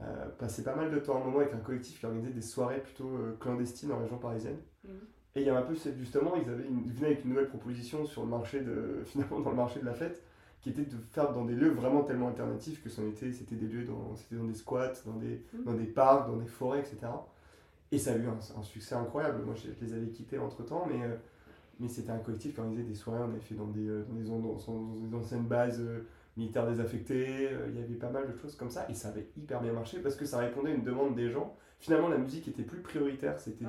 euh, passé pas mal de temps à un moment avec un collectif qui organisait des soirées plutôt clandestines en région parisienne. Mhm. Et il y a un peu, justement, ils, avaient une, venaient avec une nouvelle proposition sur le marché de, finalement, dans le marché de la fête. qui était de faire dans des lieux vraiment tellement alternatifs que c'en était, c'était des lieux dans, c'était dans des squats, dans des, mmh. dans des parcs, dans des forêts, etc. Et ça a eu un, succès incroyable. Moi, je, les avais quittés entre temps, mais, euh, mais c'était un collectif qui organisait des soirées. On avait fait dans des, euh, dans des, dans des anciennes bases euh, militaires désaffectées. il y avait pas mal de choses comme ça. Et ça avait hyper bien marché parce que ça répondait à une demande des gens. Finalement, la musique était plus prioritaire. C'était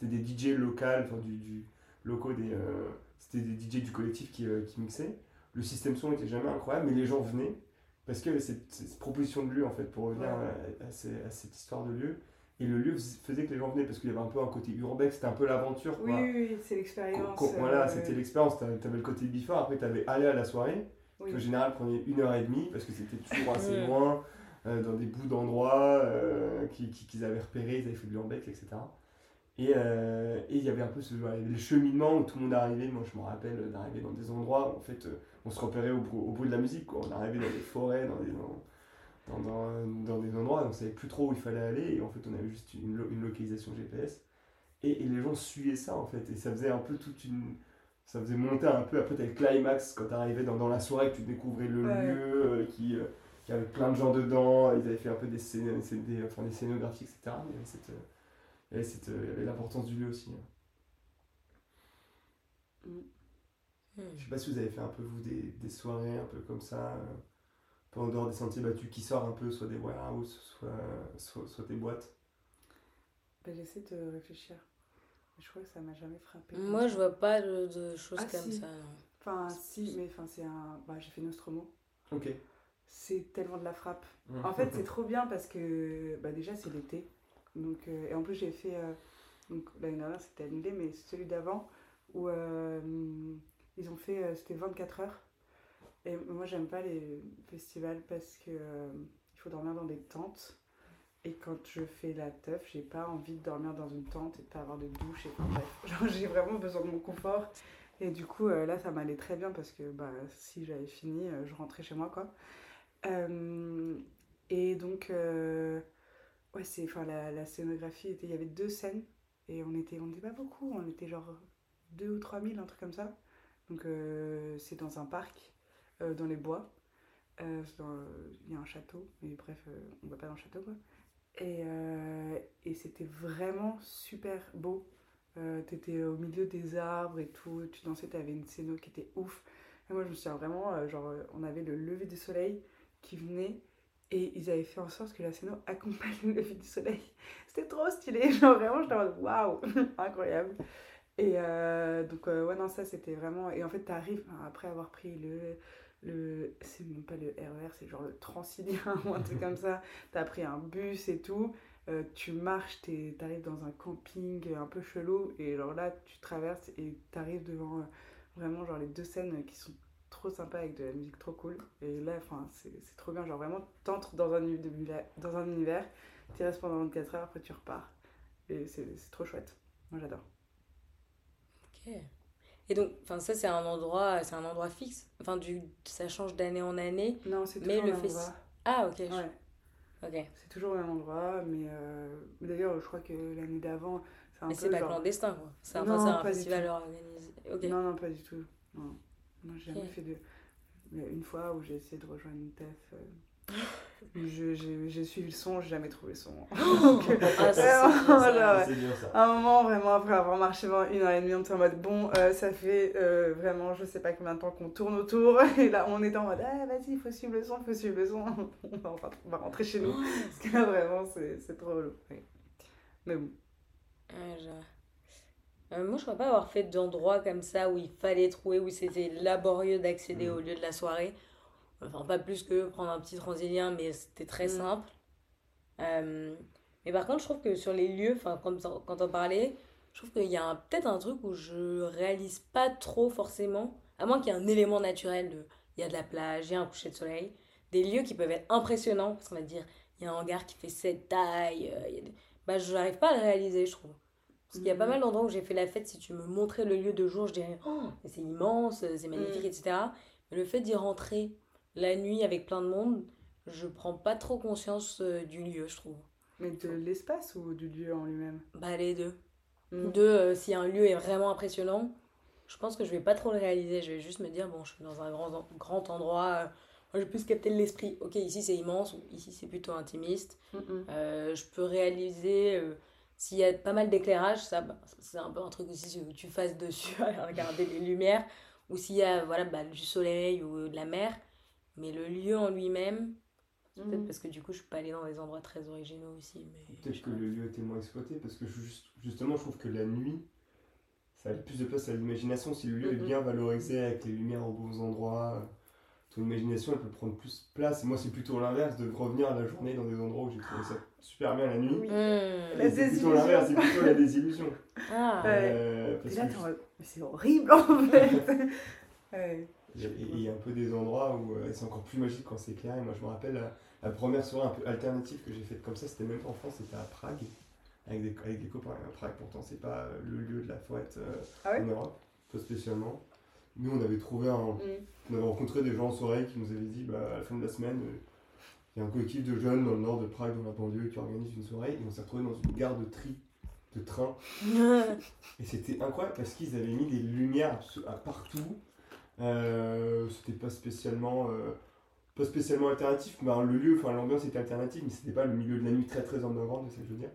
des, des, DJ locaux, enfin, du, du locaux, des, c'était des DJ du collectif qui, qui mixaient. Le système son était jamais incroyable, mais les gens venaient parce que cette, cette proposition de lieu, en fait, pour revenir à, à, cette histoire de lieu, et le lieu faisait que les gens venaient parce qu'il y avait un peu un côté urbex, c'était un peu l'aventure. Oui, oui, c'est l'expérience. Voilà, euh, c'était l'expérience. Tu avais le côté before, après tu avais aller à la soirée, qui en général prenait une heure et demie parce que c'était toujours assez loin, euh, dans des bouts d'endroits euh, qu'ils avaient repérés, ils avaient fait de l'urbex, etc. Et il y avait un peu ce les cheminements où tout le monde arrivait. Moi, je me rappelle d'arriver dans des endroits où en fait, on se repérait au, au bruit de la musique. Quoi. On arrivait dans des forêts, dans des dans, dans, des endroits, on savait plus trop où il fallait aller, et en fait on avait juste une, une localisation GPS, et, et, les gens suivaient ça en fait, et ça faisait un peu toute une... Ça faisait monter un peu, après t'as le climax quand t'arrivais dans, dans la soirée, que tu découvrais le lieu, euh, qui, euh, qui avait plein de gens dedans, ils avaient fait un peu des, scén des, enfin, des scénographies, etc. Mais il y avait, cette, euh, avait l'importance du lieu aussi. Hein. Mm. Je sais pas si vous avez fait un peu vous des, des soirées un peu comme ça en dehors des sentiers battus qui sort un peu, soit des warehouses, soit, soit, soit des boîtes bah, J'essaie de réfléchir. Je crois que ça m'a jamais frappé. Moi, je vois pas de, choses ah, comme ça. Enfin, si, mais enfin, c'est un. Bah, j'ai fait Nostromo. Ok. C'est tellement de la frappe. Mmh. En fait, c'est trop bien parce que bah, déjà, c'est l'été. Donc, euh, et en plus, j'ai fait. Euh, donc, l'année dernière, c'était annulé, mais celui d'avant, où euh, ils ont fait. c'était 24 heures. Et moi, j'aime pas les festivals parce que euh, il faut dormir dans des tentes. Et quand je fais la teuf, j'ai pas envie de dormir dans une tente et de pas avoir de douche. Et bref, j'ai vraiment besoin de mon confort. Et du coup, euh, là, ça m'allait très bien parce que bah, si j'avais fini, euh, je rentrais chez moi, quoi. et donc, ouais, c'est, la, scénographie, était, il y avait deux scènes et on était, on n'était pas beaucoup, on était genre 2 ou 3 000, un truc comme ça. Donc, c'est dans un parc euh, dans les bois. Euh, il y a un château, mais bref, euh, on va pas dans le château quoi. Et, et c'était vraiment super beau. T'étais au milieu des arbres et tout, tu dansais, t'avais une scène qui était ouf. Et moi je me souviens vraiment, genre, on avait le lever du soleil qui venait et ils avaient fait en sorte que la scène accompagne le lever du soleil. C'était trop stylé, genre vraiment, j'étais en mode waouh, incroyable. Et donc, ouais, non, ça c'était vraiment. Et en fait, t'arrives, après avoir pris le, le c'est même pas le RER, e c'est genre le Transilien ou un truc comme ça. T'as pris un bus et tout. Euh, tu marches, t'arrives dans un camping un peu chelou et alors là tu traverses et t'arrives devant euh, vraiment genre les deux scènes qui sont trop sympas avec de la musique trop cool et là enfin c'est trop bien genre vraiment t'entres dans un univers dans un univers tu restes pendant 24 heures après tu repars et c'est trop chouette moi j'adore ok et donc, enfin, ça, c'est un endroit, c'est un endroit fixe. Enfin, du, ça change d'année en année. Non, c'est toujours le même endroit. Ah, ok. Ouais. Ok. C'est toujours le même endroit, mais, euh... d'ailleurs, je crois que l'année d'avant, c'est un mais c'est pas clandestin, quoi. C'est un, non, un festival organisé. Non, non, pas du tout. Non. Moi, j'ai jamais fait de. Il y a une fois où j'ai essayé de rejoindre une TEF. Euh, j'ai suivi le son, j'ai jamais trouvé le son. Donc, ah, ça, À un moment, vraiment, après avoir marché pendant une heure et demie, on était en mode bon, euh, ça fait euh, vraiment, je sais pas combien de temps qu'on tourne autour. Et là, on était en mode ah, vas-y, il faut suivre le son, il faut suivre le son. on, va, on va rentrer chez nous. Parce que là, vraiment, c'est trop relou. Mais bon. Euh, moi, je crois pas avoir fait d'endroits comme ça où il fallait trouver, où c'était laborieux d'accéder mm. au lieu de la soirée. Enfin, pas plus que prendre un petit transilien, mais c'était très mm. simple. Euh, mais par contre, je trouve que sur les lieux, enfin, quand, on parlait, je trouve qu'il y a peut-être un truc où je réalise pas trop forcément, à moins qu'il y ait un élément naturel de il y a de la plage, il y a un coucher de soleil, des lieux qui peuvent être impressionnants, parce qu'on va dire, il y a un hangar qui fait cette taille, euh, bah, je n'arrive pas à le réaliser, je trouve. Parce qu'il y a pas mm. mal d'endroits où j'ai fait la fête, si tu me montrais le lieu de jour, je dirais, oh, c'est immense, c'est magnifique, mm. etc. Mais le fait d'y rentrer la nuit avec plein de monde, je prends pas trop conscience euh, du lieu, je trouve. Mais de l'espace ou du lieu en lui-même? Bah les deux. Hmm. Deux, euh, si un lieu est vraiment impressionnant, je pense que je vais pas trop le réaliser. Je vais juste me dire, bon, je suis dans un grand, grand endroit. Moi, je peux plus capter l'esprit. Ok, ici c'est immense, ou ici c'est plutôt intimiste. Euh, je peux réaliser euh, s'il y a pas mal d'éclairage, ça, bah, c'est un peu un truc aussi où tu fasses dessus à regarder les lumières, ou s'il y a voilà, bah, du soleil ou de la mer. Mais le lieu en lui-même, peut-être parce que du coup je suis pas allée dans des endroits très originaux aussi. Mais peut-être que le lieu était moins exploité, parce que justement je trouve que la nuit, ça a plus de place à l'imagination. Si le lieu est bien valorisé avec les lumières aux bons endroits ton imagination elle peut prendre plus place. moi, c'est plutôt l'inverse de revenir à la journée dans des endroits où j'ai trouvé ça super bien la nuit. Oui. Mmh. C'est plutôt l'inverse, c'est plutôt la désillusion. Ah. Euh, parce là, c'est horrible en fait. Il y a un peu des endroits où euh, c'est encore plus magique quand c'est clair. Et moi, je me rappelle la, première soirée un peu alternative que j'ai faite comme ça, c'était même pas en France, c'était à Prague, avec des, avec des copains. À Prague, pourtant, c'est pas le lieu de la fouette euh, ah en Europe, pas spécialement. Nous, on avait trouvé un. Mm. On avait rencontré des gens en soirée qui nous avaient dit bah, à la fin de la semaine, euh, il y a un collectif de jeunes dans le nord de Prague, dans la banlieue, qui organise une soirée. Et on s'est retrouvé dans une gare de tri de train. et c'était incroyable parce qu'ils avaient mis des lumières partout. Euh, c'était pas spécialement. Euh, pas spécialement alternatif, mais le lieu, enfin l'ambiance était alternative, mais c'était pas le milieu de la nuit très très en avant, c'est ce que je veux dire.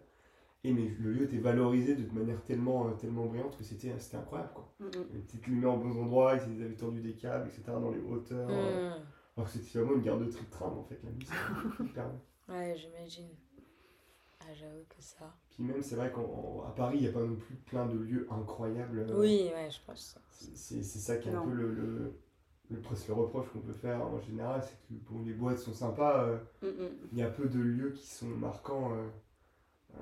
Et mais le lieu était valorisé de manière tellement, euh, tellement brillante que c'était incroyable. Quoi. Mm -hmm. Les petites lumières en bons endroits, ils avaient tendu des câbles, etc. dans les hauteurs. Mm. Alors que c'était vraiment une gare de tri de tram en fait, la nuit, c'était hyper. Ouais, j'imagine. Ah, j'avoue que ça. Puis même, c'est vrai qu'à Paris, il n'y a pas non plus plein de lieux incroyables. Oui, ouais, je pense. C'est ça qui est un peu le, le, le, presque le reproche qu'on peut faire en général, c'est que bon, les boîtes sont sympas, euh, mm il y a peu de lieux qui sont marquants. Euh, euh,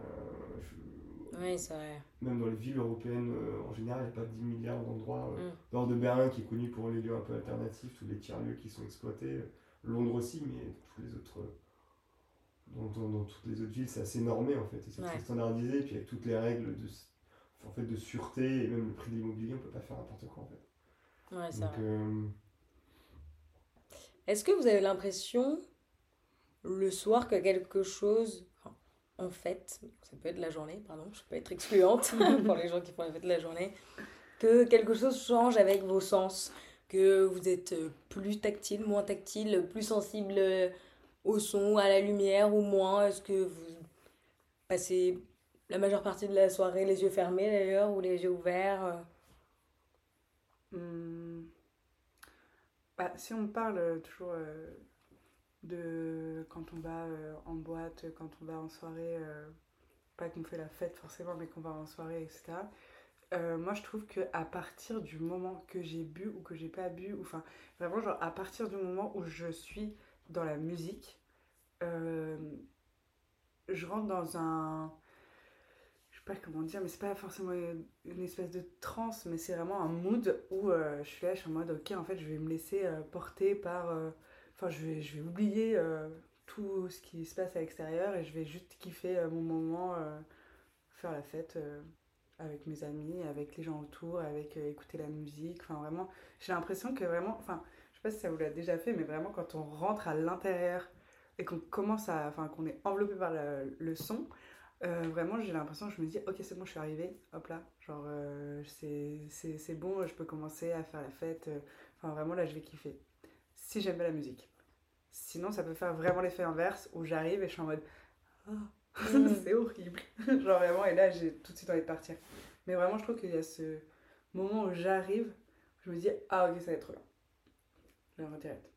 oui, c'est vrai. Même dans les villes européennes, euh, en général, il n'y a pas 10 milliards d'endroits. Euh, mm. de Berlin, qui est connu pour les lieux un peu alternatifs, tous les tiers-lieux qui sont exploités. Londres aussi, mais tous les autres. Dans, dans, toutes les autres villes, c'est assez normé en fait. Et c'est très standardisé. Et puis avec toutes les règles de, en fait, de sûreté et même le prix de l'immobilier, on peut pas faire n'importe quoi en fait. Ouais, c'est Est-ce que vous avez l'impression, le soir, que quelque chose en fait, ça peut être la journée, pardon, je peux être excluante pour les gens qui font la fête de la journée, que quelque chose change avec vos sens, que vous êtes plus tactile, moins tactile, plus sensible au son, à la lumière ou moins Est-ce que vous passez la majeure partie de la soirée les yeux fermés d'ailleurs ou les yeux ouverts hmm. bah, Si on parle toujours euh, de quand on va euh, en boîte, quand on va en soirée, euh, pas qu'on fait la fête forcément, mais qu'on va en soirée, etc. Euh, moi, je trouve que à partir du moment que j'ai bu ou que j'ai pas bu, ou enfin vraiment genre à partir du moment où je suis dans la musique, je rentre dans un, je sais pas comment dire, mais c'est pas forcément une espèce de transe, mais c'est vraiment un mood où je suis là, je suis en mode ok, en fait, je vais me laisser porter par Enfin, je vais, je vais oublier euh, tout ce qui se passe à l'extérieur et je vais juste kiffer euh, mon moment, euh, faire la fête avec mes amis, avec les gens autour, avec écouter la musique. Enfin, vraiment, j'ai l'impression que vraiment, enfin, sais pas si ça vous l'a déjà fait, mais vraiment, quand on rentre à l'intérieur et qu'on commence à, enfin, qu'on est enveloppé par le son, vraiment, j'ai l'impression, je me dis, ok, c'est bon, je suis arrivée, hop là, genre, c'est bon, je peux commencer à faire la fête. Enfin, vraiment, là, je vais kiffer si j'aime la musique. Sinon, ça peut faire vraiment l'effet inverse où j'arrive et je suis en mode oh, c'est horrible. Genre vraiment, et là, j'ai tout de suite envie de partir. Mais vraiment, je trouve qu'il y a ce moment où j'arrive, je me dis ah, ok, ça va être trop bien. Direct.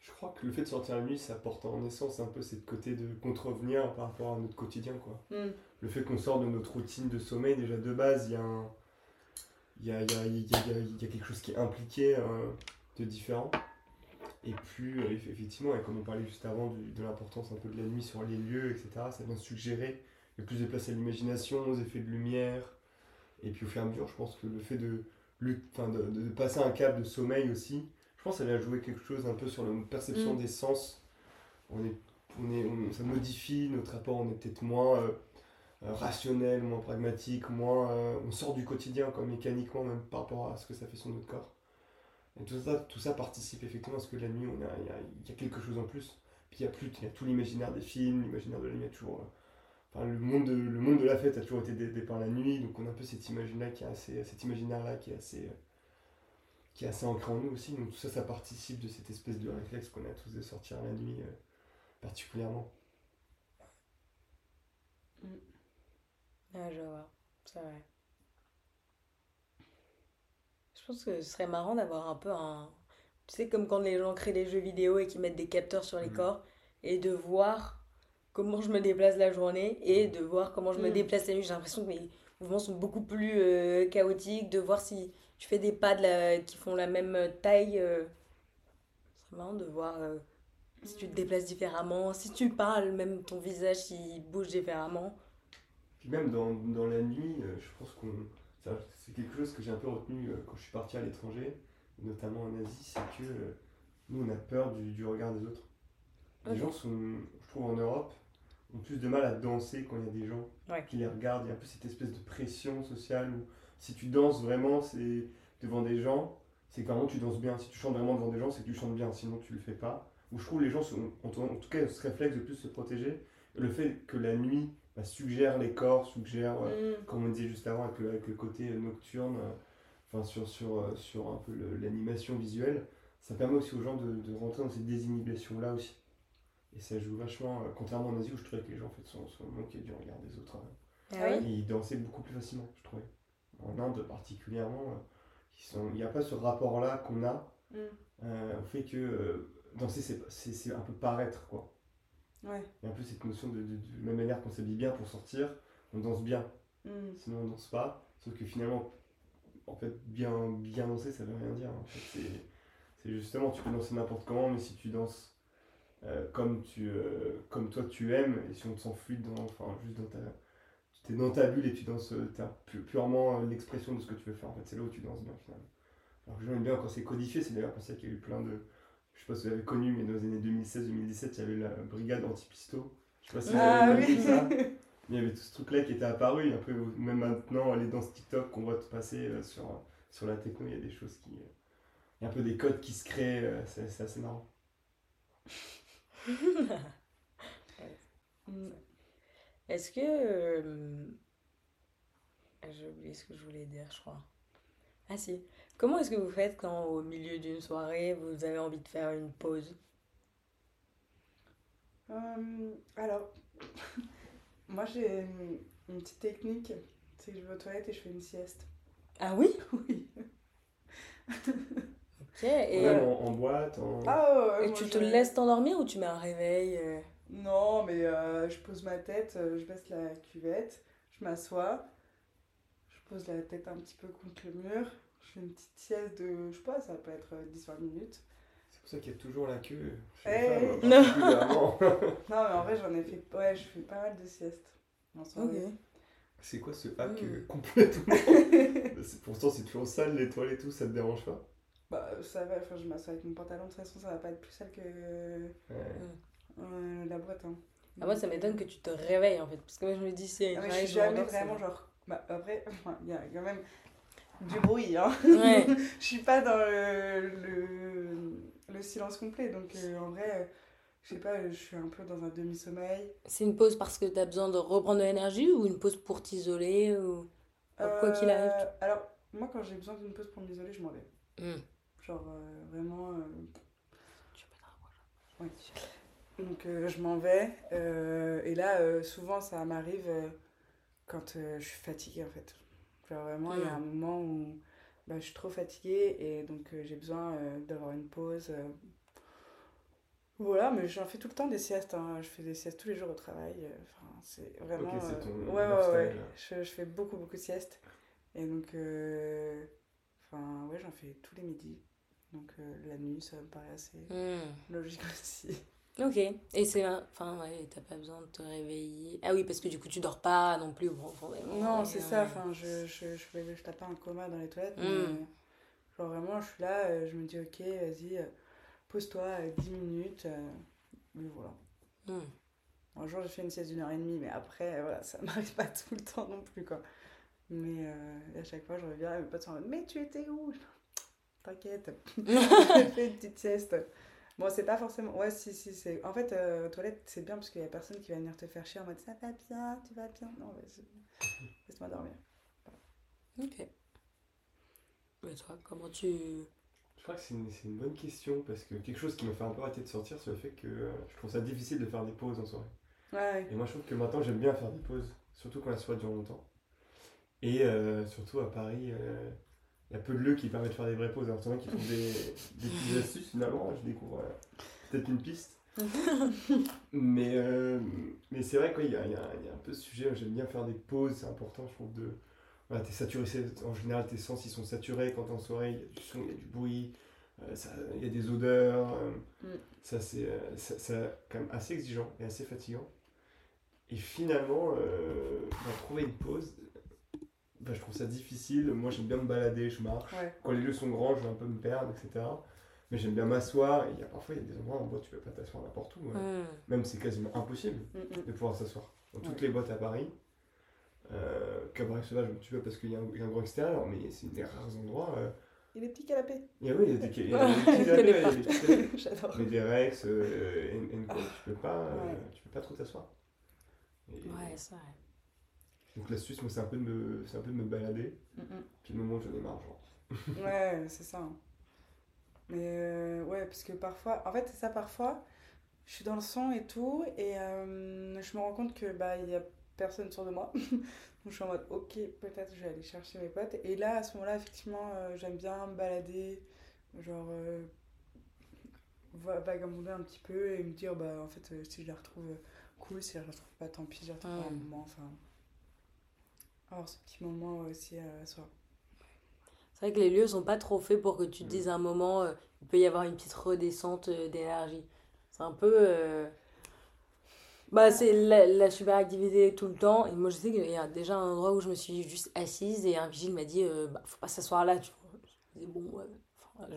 Je crois que le fait de sortir la nuit, ça apporte en essence un peu cette côté de contrevenir par rapport à notre quotidien. Quoi. Hmm. Le fait qu'on sort de notre routine de sommeil, déjà de base, il y a un. Il y a, y, a, y, a, y a, quelque chose qui est impliqué euh, de différent. Et puis, euh, effectivement, et comme on parlait juste avant de l'importance un peu de la nuit sur les lieux, etc., ça vient suggérer le plus de place à l'imagination, aux effets de lumière. Et puis, au fur et à mesure, je pense que le fait de, de, de, passer un cap de sommeil aussi, pense que ça vient jouer quelque chose un peu sur notre perception mm. des sens. On est, on est, ça modifie notre rapport, on est peut-être moins euh, euh, rationnel, moins pragmatique, moins, on sort du quotidien, quoi, mécaniquement, même par rapport à ce que ça fait sur notre corps. Et tout ça, tout ça participe effectivement à ce que la nuit, il y a, y a, quelque chose en plus. Puis il y a, plus, y a tout l'imaginaire des films, l'imaginaire de la nuit, toujours. Euh, enfin, le monde, de, le monde de la fête a toujours été dépeint la nuit, donc on a un peu cette imaginaire-là qui est assez, cet imaginaire-là qui est assez, qui est assez ancré en nous aussi. Donc tout ça, ça participe de cette espèce de réflexe qu'on a tous de sortir la nuit euh, particulièrement. Mm. Ah, je vois, c'est vrai. Je pense que ce serait marrant d'avoir un peu un. Tu sais, comme quand les gens créent des jeux vidéo et qui mettent des capteurs sur les mm. corps, et de voir comment je me déplace la journée et de voir comment je me mm. déplace la nuit. J'ai l'impression que mes mouvements sont beaucoup plus euh, chaotiques, de voir si tu fais des pas de qui font la même taille. Euh, c'est marrant de voir euh, si tu te déplaces différemment, si tu parles, même ton visage il bouge différemment. Puis même dans, dans la nuit, je pense qu'on. C'est quelque chose que j'ai un peu retenu quand je suis parti à l'étranger, notamment en Asie, c'est que nous on a peur du, du regard des autres. Les gens sont, je trouve en Europe, ont plus de mal à danser quand il y a des gens qui les regardent. Il y a un peu cette espèce de pression sociale où si tu danses vraiment c'est devant des gens, c'est que vraiment tu danses bien. Si tu chantes vraiment devant des gens, c'est que tu chantes bien, sinon tu le fais pas. Ou je trouve les gens sont, en tout cas ce réflexe de plus se protéger. le fait que la nuit bah, suggère les corps, suggère, euh, mm. comme on disait juste avant, avec le, avec le côté nocturne, euh, enfin sur, sur, euh, sur un peu l'animation visuelle, ça permet aussi aux gens de, de rentrer dans cette désinhibition-là aussi. Et ça joue vachement, euh, contrairement en Asie où je trouvais que les gens en fait, sont, sont manqués du regard des autres. Hein. Ah ils dansaient beaucoup plus facilement, je trouvais. En Inde particulièrement, euh, il n'y a pas ce rapport-là qu'on a mm. euh, au fait que danser c'est un peu paraître quoi. Ouais. Il y a un peu cette notion de, de, de même manière qu'on s'habille bien pour sortir, on danse bien. Mm. Sinon on danse pas. Sauf que finalement, en fait, bien, bien danser ça veut rien dire. c'est justement, tu peux danser n'importe comment, mais si tu danses euh, comme, tu, euh, comme toi tu aimes, et si on te sent fluide, dans, enfin, juste dans ta, tu es dans ta bulle et tu danses euh, purement l'expression de ce que tu veux faire. En fait, c'est là où tu danses bien finalement. Alors que j'aime bien quand c'est codifié, c'est d'ailleurs pour ça qu'il y a eu plein de. Je sais pas si vous avez connu, mais dans les années 2016-2017, il y avait la brigade anti-pisto. Je sais pas si vous ah avez connu ça. Mais il y avait tout ce truc-là qui était apparu, un peu, même maintenant, les danses TikTok qu'on voit passer sur, sur la techno, il y a des choses qui. Il y a un peu des codes qui se créent, c'est assez marrant. Est-ce que. Euh, j'ai oublié ce que je voulais dire, je crois. Ah si. Comment est-ce que vous faites quand au milieu d'une soirée, vous avez envie de faire une pause? Euh, Alors, moi j'ai une, petite technique. C'est que je vais aux toilettes et je fais une sieste. Ah oui? Oui. et... en, boîte ah, Et tu te laisses t'endormir ou tu mets un réveil euh? Non, mais euh, je pose ma tête, euh, je baisse la cuvette, je m'assois, je pose la tête un petit peu contre le mur, je fais une petite sieste de, je sais pas, ça peut être 10-20 minutes. C'est pour ça qu'il y a toujours la queue. Hey. Eh. non. non, mais en vrai, j'en ai fait, ouais, je fais pas mal de siestes. C'est quoi ce hack mm. complètement Pourtant, c'est toujours sale, les toilettes et tout, ça te dérange pas? Bah, ça va, enfin, je m'assois avec mon pantalon, de toute façon, ça va pas être plus sale que euh, la boîte. Hein. Ah, moi, ça m'étonne que tu te réveilles en fait, parce que moi, je me dis, c'est. Ah, je suis jamais vraiment genre. Bah, après, il y a quand même du bruit, hein. Ouais. je suis pas dans le, le, le silence complet, donc euh, en vrai. Euh, je sais pas, je suis un peu dans un demi-sommeil. C'est une pause parce que tu as besoin de reprendre de l'énergie ou une pause pour t'isoler ou quoi qu'il arrive? Alors, moi, quand j'ai besoin d'une pause pour m'isoler, je m'en vais. Hmm. Genre euh, vraiment. Euh, tu peux te Donc euh, je m'en vais. et là, souvent, ça m'arrive quand je suis fatiguée en fait. Genre vraiment, il y a un hmm. moment où bah, je suis trop fatiguée et donc j'ai besoin d'avoir une pause. Voilà, mais j'en fais tout le temps des siestes. Hein. Je fais des siestes tous les jours au travail. Enfin, c'est vraiment. ouais, ouais, ouais. Je, je, fais beaucoup, beaucoup de siestes. Et donc, enfin, ouais, j'en fais tous les midis. Donc euh, la nuit, ça me paraît assez hmm. logique aussi. Ok. Et c'est. Enfin, ouais, t'as pas besoin de te réveiller. Ah oui, parce que du coup, tu dors pas non plus profondément. Non, c'est ça. Enfin, je, je, je, je, tape pas un coma dans les toilettes. Mais, hmm. genre vraiment, je suis là, euh, je me dis, ok, vas-y, euh, pose-toi 10 minutes. Mais voilà. Hmm. Un jour, j'ai fait une sieste d'une heure et demie, mais après, voilà, ça m'arrive pas tout le temps non plus, quoi. Mais à chaque fois, je reviens, mes potes sont en mode, mais tu étais où T'inquiète. J'ai fait une petite sieste. Bon, c'est pas forcément. Ouais, si, si, c'est. En fait, euh, aux toilettes, c'est bien parce qu'il y a personne qui va venir te faire chier en mode ça va bien, tu vas bien. Non, laisse-moi dormir. Ok. Mais toi, comment tu. Je crois que c'est une, une, bonne question parce que quelque chose qui me fait un peu arrêter de sortir, c'est le fait que euh, je trouve ça difficile de faire des pauses en soirée. Ouais. Et moi, je trouve que maintenant, j'aime bien faire des pauses, surtout quand la soirée dure longtemps. Et euh, surtout à Paris, euh, il y a peu de lieux qui permettent de faire des vraies pauses. Alors, en a qui trouvent des, des petites astuces, finalement. Je découvre euh, peut-être une piste. mais euh, mais c'est vrai qu'il y, a, y, a, y a un peu ce sujet, j'aime bien faire des pauses, c'est important, je trouve, de. Voilà, t'es saturé, en général, tes sens ils sont saturés quand en soirée, il y a du son, il y a du bruit, il y a des odeurs. Mm. Ça, c'est quand même assez exigeant et assez fatigant. Et finalement, euh, bah, trouver une pause, bah, je trouve ça difficile. Moi, j'aime bien me balader, je marche. Quand les lieux sont grands, je vais un peu me perdre, etc. Mais j'aime bien m'asseoir. Il y a parfois, il y a des endroits en boîte, tu peux pas t'asseoir n'importe où. Mm. Même c'est quasiment impossible mm, mm. de pouvoir s'asseoir. Dans toutes les boîtes à Paris. Euh, Cabaret Sauvage, tu vois, parce qu'il y, a un grand extérieur, mais c'est des rares endroits. Euh, il y a des petits canapés. Et oui, il y a des, petits canapés. J'adore. Mais des Rex, euh, tu peux pas, euh, tu peux pas trop t'asseoir. ouais, c'est vrai. Donc l'astuce, moi, c'est un, peu de me, un peu de me balader. Mm -mm. Puis le moment où j'en ai marre, genre. ouais, c'est ça. Mais euh, ouais, parce que parfois, en fait, c'est ça, parfois, je suis dans le son et tout, et euh, je me rends compte que bah, il y a personne autour de moi. Donc je suis en mode, ok, peut-être je vais aller chercher mes potes. Et là, à ce moment-là, effectivement, euh, j'aime bien me balader, genre euh, vagabonder un petit peu et me dire, bah en fait, si je la retrouve, cool, si je la retrouve pas, tant pis, je la retrouve un moment. Enfin, avoir ce petit moment aussi à soi. C'est vrai que les lieux sont pas trop faits pour que tu te dises à un moment, euh, il peut y avoir une petite redescente euh, d'énergie. C'est un peu. Euh, bah, c'est la, la, super activité tout le temps. Et moi, je sais qu'il y a déjà un endroit où je me suis juste assise et un vigile m'a dit bah, faut pas s'asseoir là. Tu vois. bon, ouais.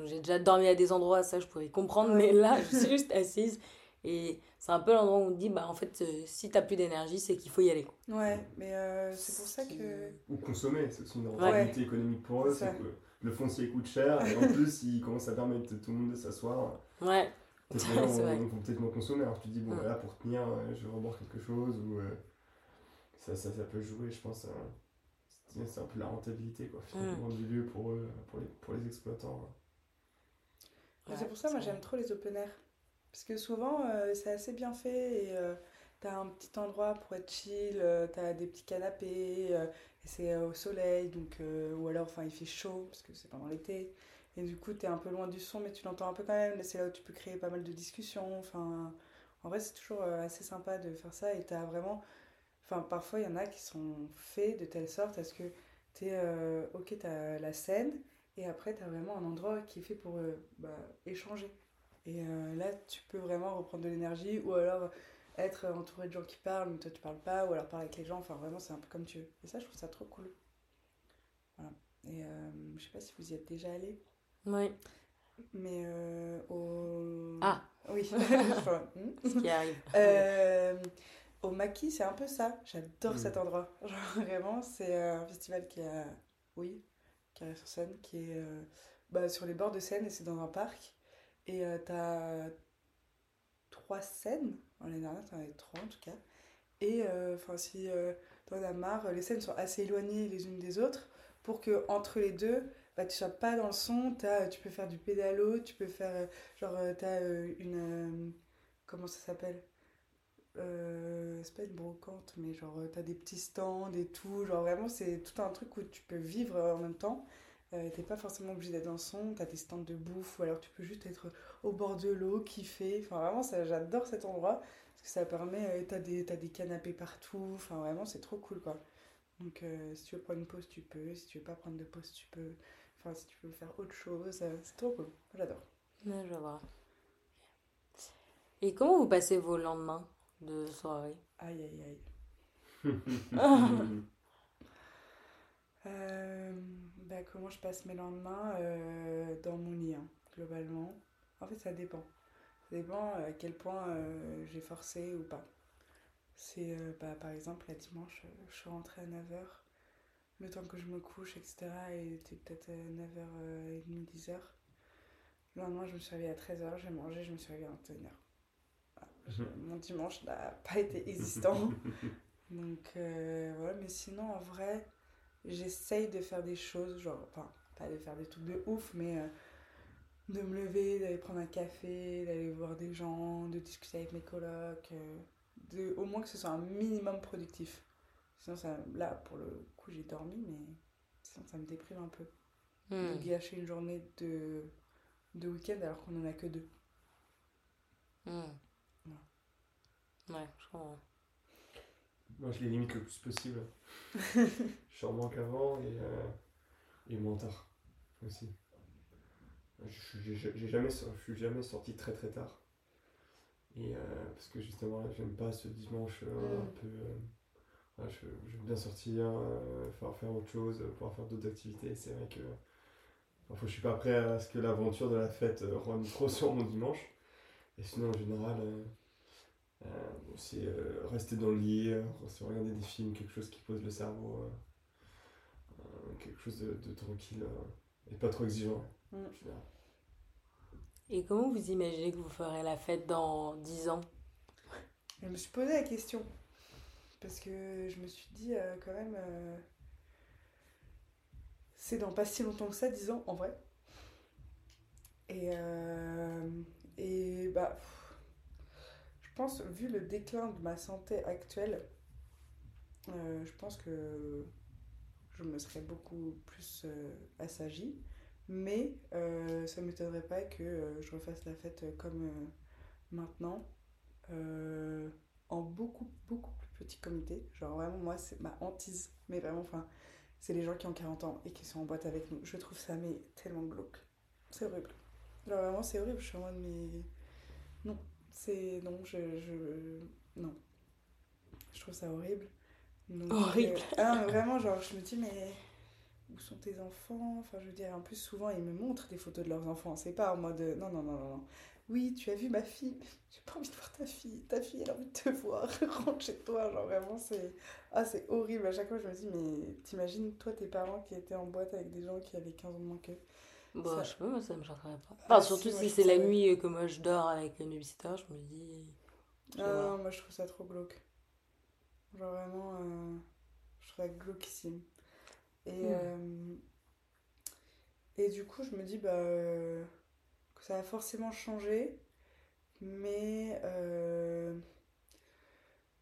J'ai déjà dormi à des endroits, ça je pourrais comprendre, mais là, je suis juste assise. Et c'est un peu l'endroit où on dit, bah en fait, euh, si t'as plus d'énergie, c'est qu'il faut y aller. Ouais, mais euh, c'est pour ça que. Ou consommer, c'est aussi une rentabilité économique pour eux, c'est que le foncier coûte cher, et en plus, ils commencent à permettre tout le monde de s'asseoir. Ouais. Ils vont peut-être moins consommer, alors tu te dis, bon, voilà, pour tenir, euh, je vais reboire quelque chose, ou ça, ça, ça, peut jouer, je pense. c'est un peu la rentabilité, quoi, finalement, du lieu pour eux, pour les, pour les exploitants. c'est pour ça, moi, j'aime trop les open air. Parce que souvent, euh, c'est assez bien fait et euh, t'as un petit endroit pour être chill, euh, t'as des petits canapés, et c'est au soleil, donc, ou alors il fait chaud parce que c'est pendant l'été. Et du coup, t'es un peu loin du son, mais tu l'entends un peu quand même. C'est là où tu peux créer pas mal de discussions. Enfin, en vrai, c'est toujours assez sympa de faire ça et t'as vraiment. Enfin, parfois, il y en a qui sont faits de telle sorte à ce que t'es. ok, t'as la scène et après, t'as vraiment un endroit qui est fait pour bah, échanger. Et euh, là, tu peux vraiment reprendre de l'énergie ou alors être entouré de gens qui parlent, mais toi tu parles pas, ou alors parler avec les gens. Enfin, vraiment, c'est un peu comme tu veux. Et ça, je trouve ça trop cool. Voilà. Et euh, je sais pas si vous y êtes déjà allé. Oui. Mais euh, au. Ah Oui. Ce qui arrive. Euh, au Maquis, c'est un peu ça. J'adore mm. cet endroit. Genre, vraiment, c'est un festival qui a. Oui, qui est sur scène, qui est bah, sur les bords de Seine et c'est dans un parc. Et euh, t'as trois scènes. L'année dernière, t'en avais trois en tout cas. Et euh, enfin, si euh, t'en as marre, les scènes sont assez éloignées les unes des autres pour que entre les deux, bah, tu sois pas dans le son. As, tu peux faire du pédalo, tu peux faire. genre, t'as une. comment ça s'appelle? C'est pas une brocante, mais genre t'as des petits stands et tout. Genre vraiment, c'est tout un truc où tu peux vivre en même temps. Euh, t'es pas forcément obligé d'être dans son, t'as des stands de bouffe ou alors tu peux juste être au bord de l'eau, kiffer. Enfin, vraiment, ça, j'adore cet endroit parce que ça permet. Euh, t'as, des, t'as des canapés partout. Enfin, vraiment, c'est trop cool quoi. Donc, euh, si tu veux prendre une pause, tu peux. Si tu veux pas prendre de pause, tu peux. Enfin, si tu veux faire autre chose, c'est trop cool. J'adore. Ouais, je vois. Et comment vous passez vos lendemains de soirée? Aïe, aïe, aïe. Euh, bah, comment je passe mes lendemains euh, dans mon lit, hein, globalement. En fait, ça dépend. Ça dépend à quel point euh, j'ai forcé ou pas. C'est bah, par exemple, la dimanche, je suis rentrée à 9h. Le temps que je me couche, etc., il était peut-être 9h30, 10h. Le lendemain, je me suis réveillée à 13h, j'ai mangé, je me suis réveillée à 21h. Mon dimanche n'a pas été existant. Donc, euh, voilà, mais sinon, en vrai, j'essaye de faire des choses, genre, enfin, pas de faire des trucs de ouf, mais euh, de me lever, d'aller prendre un café, d'aller voir des gens, de discuter avec mes colocs, euh, de, au moins que ce soit un minimum productif. Sinon, ça, là, pour le coup, j'ai dormi, mais sinon, ça me déprime un peu. De Hmm. gâcher une journée de, de week-end alors qu'on en a que deux. Hmm. Ouais. Ouais, je comprends. Moi, je les limite le plus possible. je suis en manque avant et, euh, et moins tard aussi. Je je- je- jamais, je suis jamais sorti très très tard. Et euh, parce que justement, j'aime pas ce dimanche euh, Mm. un peu. euh, voilà, je, veux bien sortir, faire, faire autre chose, pouvoir faire d'autres activités. C'est vrai que parfois je suis pas prêt à ce que l'aventure de la fête rende trop sur mon dimanche. Et sinon, en général, c'est euh, rester dans le lit, euh, se regarder des films, quelque chose qui pose le cerveau, euh, euh, quelque chose de, de tranquille euh, et pas trop exigeant. Mm. Et comment vous imaginez que vous ferez la fête dans 10 ans? Je me suis posé la question. Parce que je me suis dit, euh, quand même, euh, c'est dans pas si longtemps que ça, 10 ans, en vrai. Et, euh, et bah, pff, pense, vu le déclin de ma santé actuelle, euh, je pense que je me serais beaucoup plus euh, assagie. Mais euh, ça ne m'étonnerait pas que je refasse la fête comme maintenant. En beaucoup, beaucoup plus petit comité. Genre vraiment, moi, c'est ma hantise. Mais vraiment, enfin, c'est les gens qui ont 40 ans et qui sont en boîte avec nous. Je trouve ça, mais tellement glauque. C'est horrible. Genre vraiment, c'est horrible. Je suis en mode, mais... Non, c'est... Non, je... je... Non. Je trouve ça horrible. Donc, Horrible. euh, Ah vraiment, genre, je me dis, mais... Où sont tes enfants? Enfin, je veux dire, en plus, souvent, ils me montrent des photos de leurs enfants. C'est pas en mode, non, non, non, non, non. Oui, tu as vu ma fille? J'ai pas envie de voir ta fille. Ta fille, elle a envie de te voir. Rentre chez toi. Genre, vraiment, c'est... Ah, c'est horrible. À chaque fois, je me dis, mais t'imagines, toi, tes parents qui étaient en boîte avec des gens qui avaient 15 ans de moins qu'eux? Bon, Ça- je sais pas, moi ça me choquerait pas. Ah, Enfin, surtout si c'est la nuit que moi je dors avec une babysitter, je me dis. je Ah, non, moi, je trouve ça trop glauque. Genre, vraiment, euh, je trouve ça glauquissime. Et, Hmm. euh, et du coup, je me dis, bah, euh, que ça va forcément changer. Mais euh,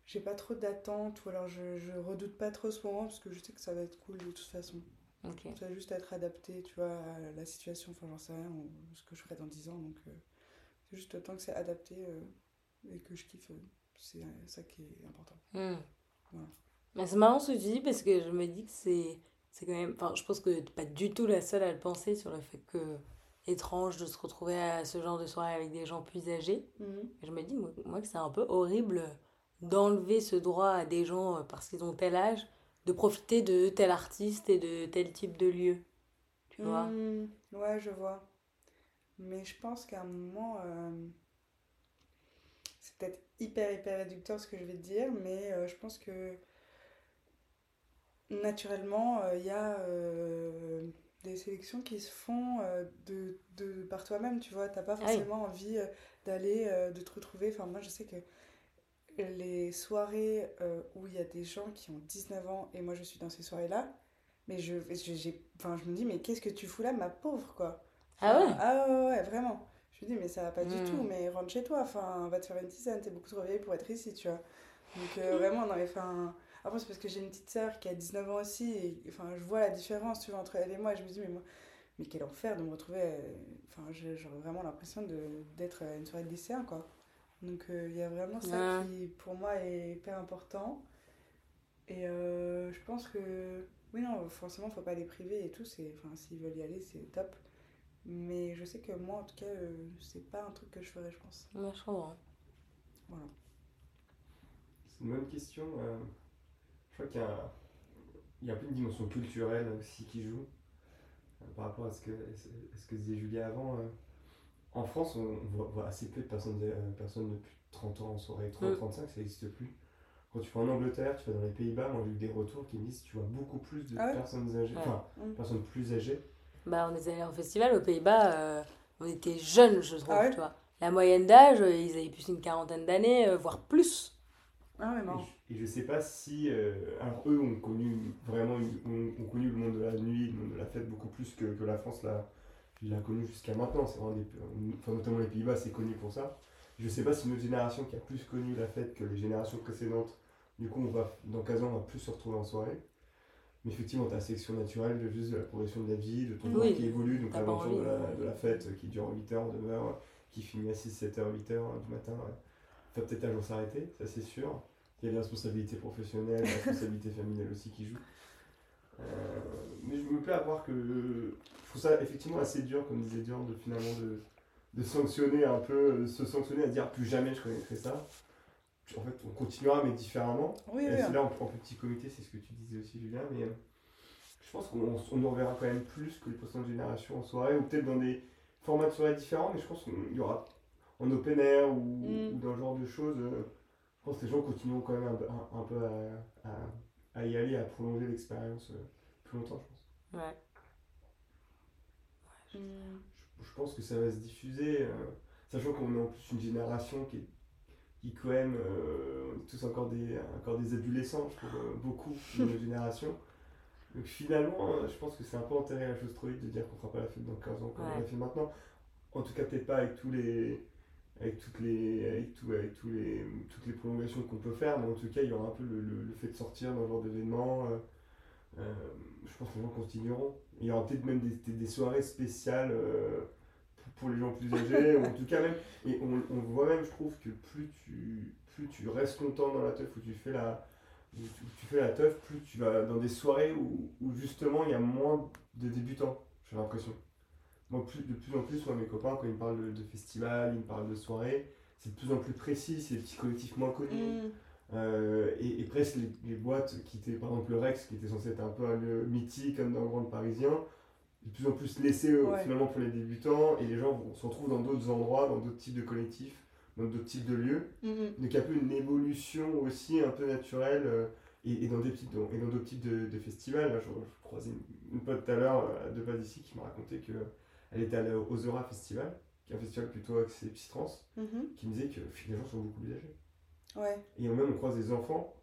j'ai pas trop d'attentes ou alors je, je redoute pas trop ce moment parce que je sais que ça va être cool de toute façon. Ok. Ça va juste être adapté, tu vois, à la situation, enfin j'en sais rien, ou ce que je ferai dans 10 ans. Donc euh, c'est juste tant que c'est adapté euh, et que je kiffe, euh, c'est ça qui est important. Hmm. Voilà. Mais c'est marrant ce que tu dis parce que je me dis que c'est c'est quand même. Enfin, je pense que pas du tout la seule à le penser sur le fait que étrange de se retrouver à ce genre de soirée avec des gens plus âgés. Et je me dis, moi, moi, que c'est un peu horrible d'enlever ce droit à des gens parce qu'ils ont tel âge, de profiter de tel artiste et de tel type de lieu. Tu vois Hmm, ouais, je vois. Mais je pense qu'à un moment, euh, c'est peut-être hyper, hyper réducteur ce que je vais te dire, mais euh, je pense que naturellement, euh, il y a euh, des sélections qui se font euh, de, de, par toi-même, tu vois. T'as pas Ah oui. forcément envie euh, d'aller, euh, de te retrouver. Enfin, moi, je sais que les soirées euh, où il y a des gens qui ont 19 ans et moi je suis dans ces soirées-là, mais je, je, j'ai, enfin, je me dis, mais qu'est-ce que tu fous là, ma pauvre, quoi? Ah ouais? Ah ouais, ouais, vraiment. Je me dis, mais ça va pas du Hmm. tout, mais rentre chez toi, enfin, va te faire une tisane, t'es beaucoup trop vieille pour être ici, tu vois. Donc euh, vraiment, non, mais enfin... Après, c'est parce que j'ai une petite sœur qui a 19 ans aussi, et enfin, je vois la différence, tu vois, entre elle et moi, et je me dis, mais moi, mais quel enfer de me retrouver... euh, Enfin, j'aurais vraiment l'impression de, d'être à une soirée de lycéen, quoi. Donc euh, il y a vraiment ça Ouais. qui, pour moi, est hyper important. Et euh, je pense que... Oui, non, forcément, faut pas les priver et tout, c'est... Enfin, s'ils veulent y aller, c'est top. Mais je sais que moi, en tout cas, euh, c'est pas un truc que je ferais, je pense. Ouais, je comprends. Voilà. C'est une bonne question. euh, je crois qu'il y a, il y a un peu une dimension culturelle aussi qui joue euh, par rapport à ce que, à ce que disait Julia avant. En France, on, on voit, voit assez peu de personnes, euh, personnes de plus de 30 ans en soirée. 30, Mm. 35, ça n'existe plus. Quand tu vas en Angleterre, tu vas dans les Pays-Bas, moi j'ai eu des retours qui me disent que tu vois beaucoup plus de Ah ouais personnes âgées, Ouais. enfin, Mm. personnes plus âgées. Bah, on est allé en festival aux Pays-Bas. euh, on était jeunes, je trouve, Ah tu vois. La moyenne d'âge, euh, ils avaient plus une quarantaine d'années, euh, voire plus. Ah Et marrant. je, et je sais pas si. euh, alors, eux ont connu vraiment une- ont, ont connu le monde de la nuit, le monde de la fête beaucoup plus que, que la France l'a l'a connu jusqu'à maintenant. C'est vraiment des, enfin, notamment les Pays-Bas, c'est connu pour ça. Je sais pas si notre génération qui a plus connu la fête que les générations précédentes, du coup, on va, dans 15 ans, on va plus se retrouver en soirée. Mais effectivement, tu as la sélection naturelle de juste de la progression de la vie, de ton Oui. corps qui évolue, donc l'aventure de la, de la fête qui dure 8 heures, 9 heures, qui finit à 6, 7 heures, 8 heures du matin. ouais. Faut peut-être un jour s'arrêter, ça c'est sûr. Il y a les responsabilités professionnelles, les responsabilités familiales aussi qui jouent. Euh, mais je me plais à voir que je trouve ça effectivement assez dur, comme disait Dior, de finalement de, de sanctionner un peu, de se sanctionner à dire plus jamais je connaîtrai ça. En fait, on continuera mais différemment. Oui, Et oui. c'est là en, en petit comité, c'est ce que tu disais aussi, Julien, mais euh, je pense qu'on on nous reverra quand même plus que les précédentes générations en soirée, ou peut-être dans des formats de soirée différents, mais je pense qu'il y aura en open air ou, Mm. ou dans ce genre de choses. euh, je pense que les gens continueront quand même un, un- un peu à, à- à y aller, à prolonger l'expérience euh, plus longtemps, je pense. Ouais. Mm. Je, je pense que ça va se diffuser, euh, sachant qu'on est en plus une génération qui est qui quand même, euh, on est tous encore des, encore des adolescents, je trouve, euh, beaucoup de notre génération. Donc finalement, euh, je pense que c'est un peu enterré la chose trop vite de dire qu'on fera pas la fête dans 15 ans comme on la fait maintenant. En tout cas, peut-être pas avec tous les avec toutes les avec tout, avec tous les toutes les prolongations qu'on peut faire, mais en tout cas, il y aura un peu le, le- le fait de sortir dans ce genre d'événement. euh, euh, je pense que les gens continueront. Il y aura peut-être même des, des, soirées spéciales euh, pour, les gens plus âgés, ou en tout cas même et on, voit même, je trouve, que plus tu, plus tu restes longtemps dans la teuf, où tu fais la, où tu, tu fais la teuf, plus tu vas dans des soirées où, où justement il y a moins de débutants, j'ai l'impression. Moi, plus, de plus en plus, moi, mes copains, quand ils me parlent de, de festivals, ils me parlent de soirées, c'est de plus en plus précis, c'est des petits collectifs moins connus. Mm. Euh, et, et presque les, les boîtes qui étaient, par exemple le Rex, qui était censé être un peu un lieu mythique comme dans le Grand Parisien, de plus en plus laissé Ouais. finalement pour les débutants, et les gens se retrouvent dans d'autres endroits, dans d'autres types de collectifs, dans d'autres types de lieux. Mm, mm. Donc il y a un peu une évolution aussi un peu naturelle, euh, et, et dans des petites, dans- et dans d'autres types de, de festivals. Là, je, je croisais une, une pote tout à l'heure, euh, de pas d'ici, qui m'a raconté qu'elle était allée au Zora Festival, qui est un festival plutôt axé psytrance, Mhm. qui me disait que les gens sont beaucoup plus âgés. Ouais. Et même on croise des enfants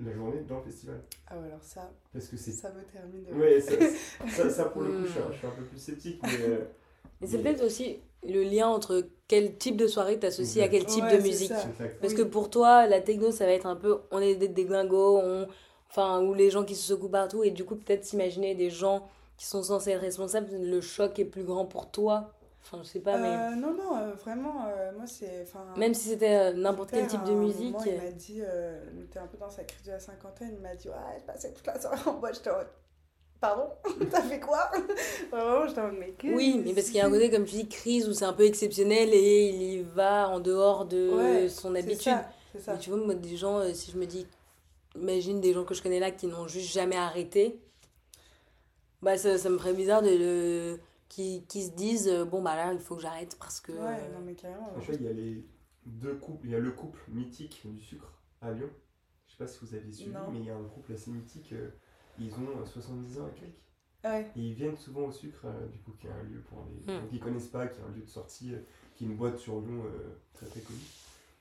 la journée dans le festival. Ah ouais, alors ça, Parce que c'est. ça me termine. de- Ouais, ça, ça, ça, pour le coup, Mm. je suis, un, je suis un peu plus sceptique, mais. euh, Mais c'est Mais- peut-être aussi le lien entre quel type de soirée t'associes à quel type Ouais, de musique. Parce Oui. que pour toi, la techno, ça va être un peu, on est des, des glingos, on, enfin, ou les gens qui se secouent partout, et du coup, peut-être s'imaginer des gens qui sont censés être responsables, le choc est plus grand pour toi? Enfin, je sais pas, mais Euh, non, non, euh, vraiment, euh, moi c'est. même si c'était n'importe quel type de musique. moment, il m'a dit, il était un peu dans sa crise de la cinquantaine, il m'a dit, ouais, je passais toute la soirée en boîte, j'étais en pardon, t'as fait quoi? Vraiment, j'étais en mais Oui, mais parce qu'il y a un côté, comme tu dis, crise où c'est un peu exceptionnel et il y va en dehors de Ouais, son c'est habitude. ça, C'est ça. Mais tu vois, moi, des gens, si je me dis, imagine des gens que je connais là qui n'ont juste jamais arrêté, bah ça, ça me ferait bizarre de le... qui, qui se disent, euh, bon, bah là, il faut que j'arrête parce que. Ouais, euh, non, mais carrément. En fait, il y a les deux couples. Il y a le couple mythique du sucre à Lyon. Je sais pas si vous avez suivi, Non. mais il y a un couple assez mythique. euh, ils ont euh, 70 ans et quelques. Ouais. Et ils viennent souvent au sucre, euh, du coup, qui est un lieu pour les Hmm. gens qui connaissent pas, qui est un lieu de sortie, euh, qui est une boîte sur Lyon euh, très très connue.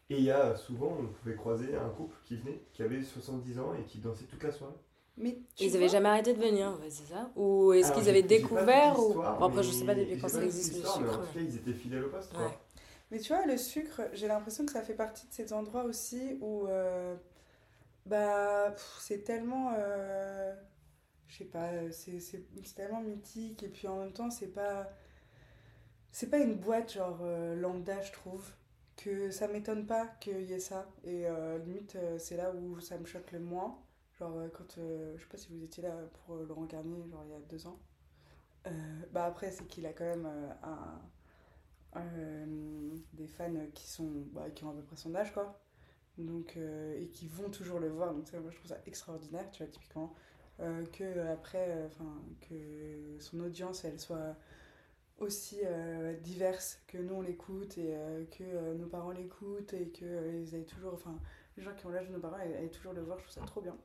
Et il y a souvent, on pouvait croiser un couple qui venait, qui avait 70 ans et qui dansait toute la soirée. Mais Ils vois, avaient jamais arrêté de venir, ouais, c'est ça Ou est-ce qu'ils avaient découvert ou... Bon, après, je mais- sais pas depuis quand ça existe le mais sucre. en tout cas, ils étaient fidèles au poste. Ouais. Mais tu vois, le sucre, j'ai l'impression que ça fait partie de ces endroits aussi où euh, bah, c'est tellement. euh, je sais pas, euh, c'est tellement mythique et puis en même temps, c'est pas. C'est pas une boîte genre euh, lambda, je trouve. Que ça m'étonne pas qu'il y ait ça. Et euh, limite, euh, c'est là où ça me choque le moins. Genre, euh, quand. euh, je sais pas si vous étiez là pour euh, Laurent Garnier, genre il y a deux ans. Bah après, c'est qu'il a quand même des fans qui sont bah, qui ont à peu près son âge quoi donc et qui vont toujours le voir donc moi je trouve ça extraordinaire tu vois typiquement que après enfin que son audience elle soit aussi euh, diverse que nous on l'écoute et que nos parents l'écoutent et que ils aient toujours enfin les gens qui ont l'âge de nos parents aient, aient toujours le voir je trouve ça trop bien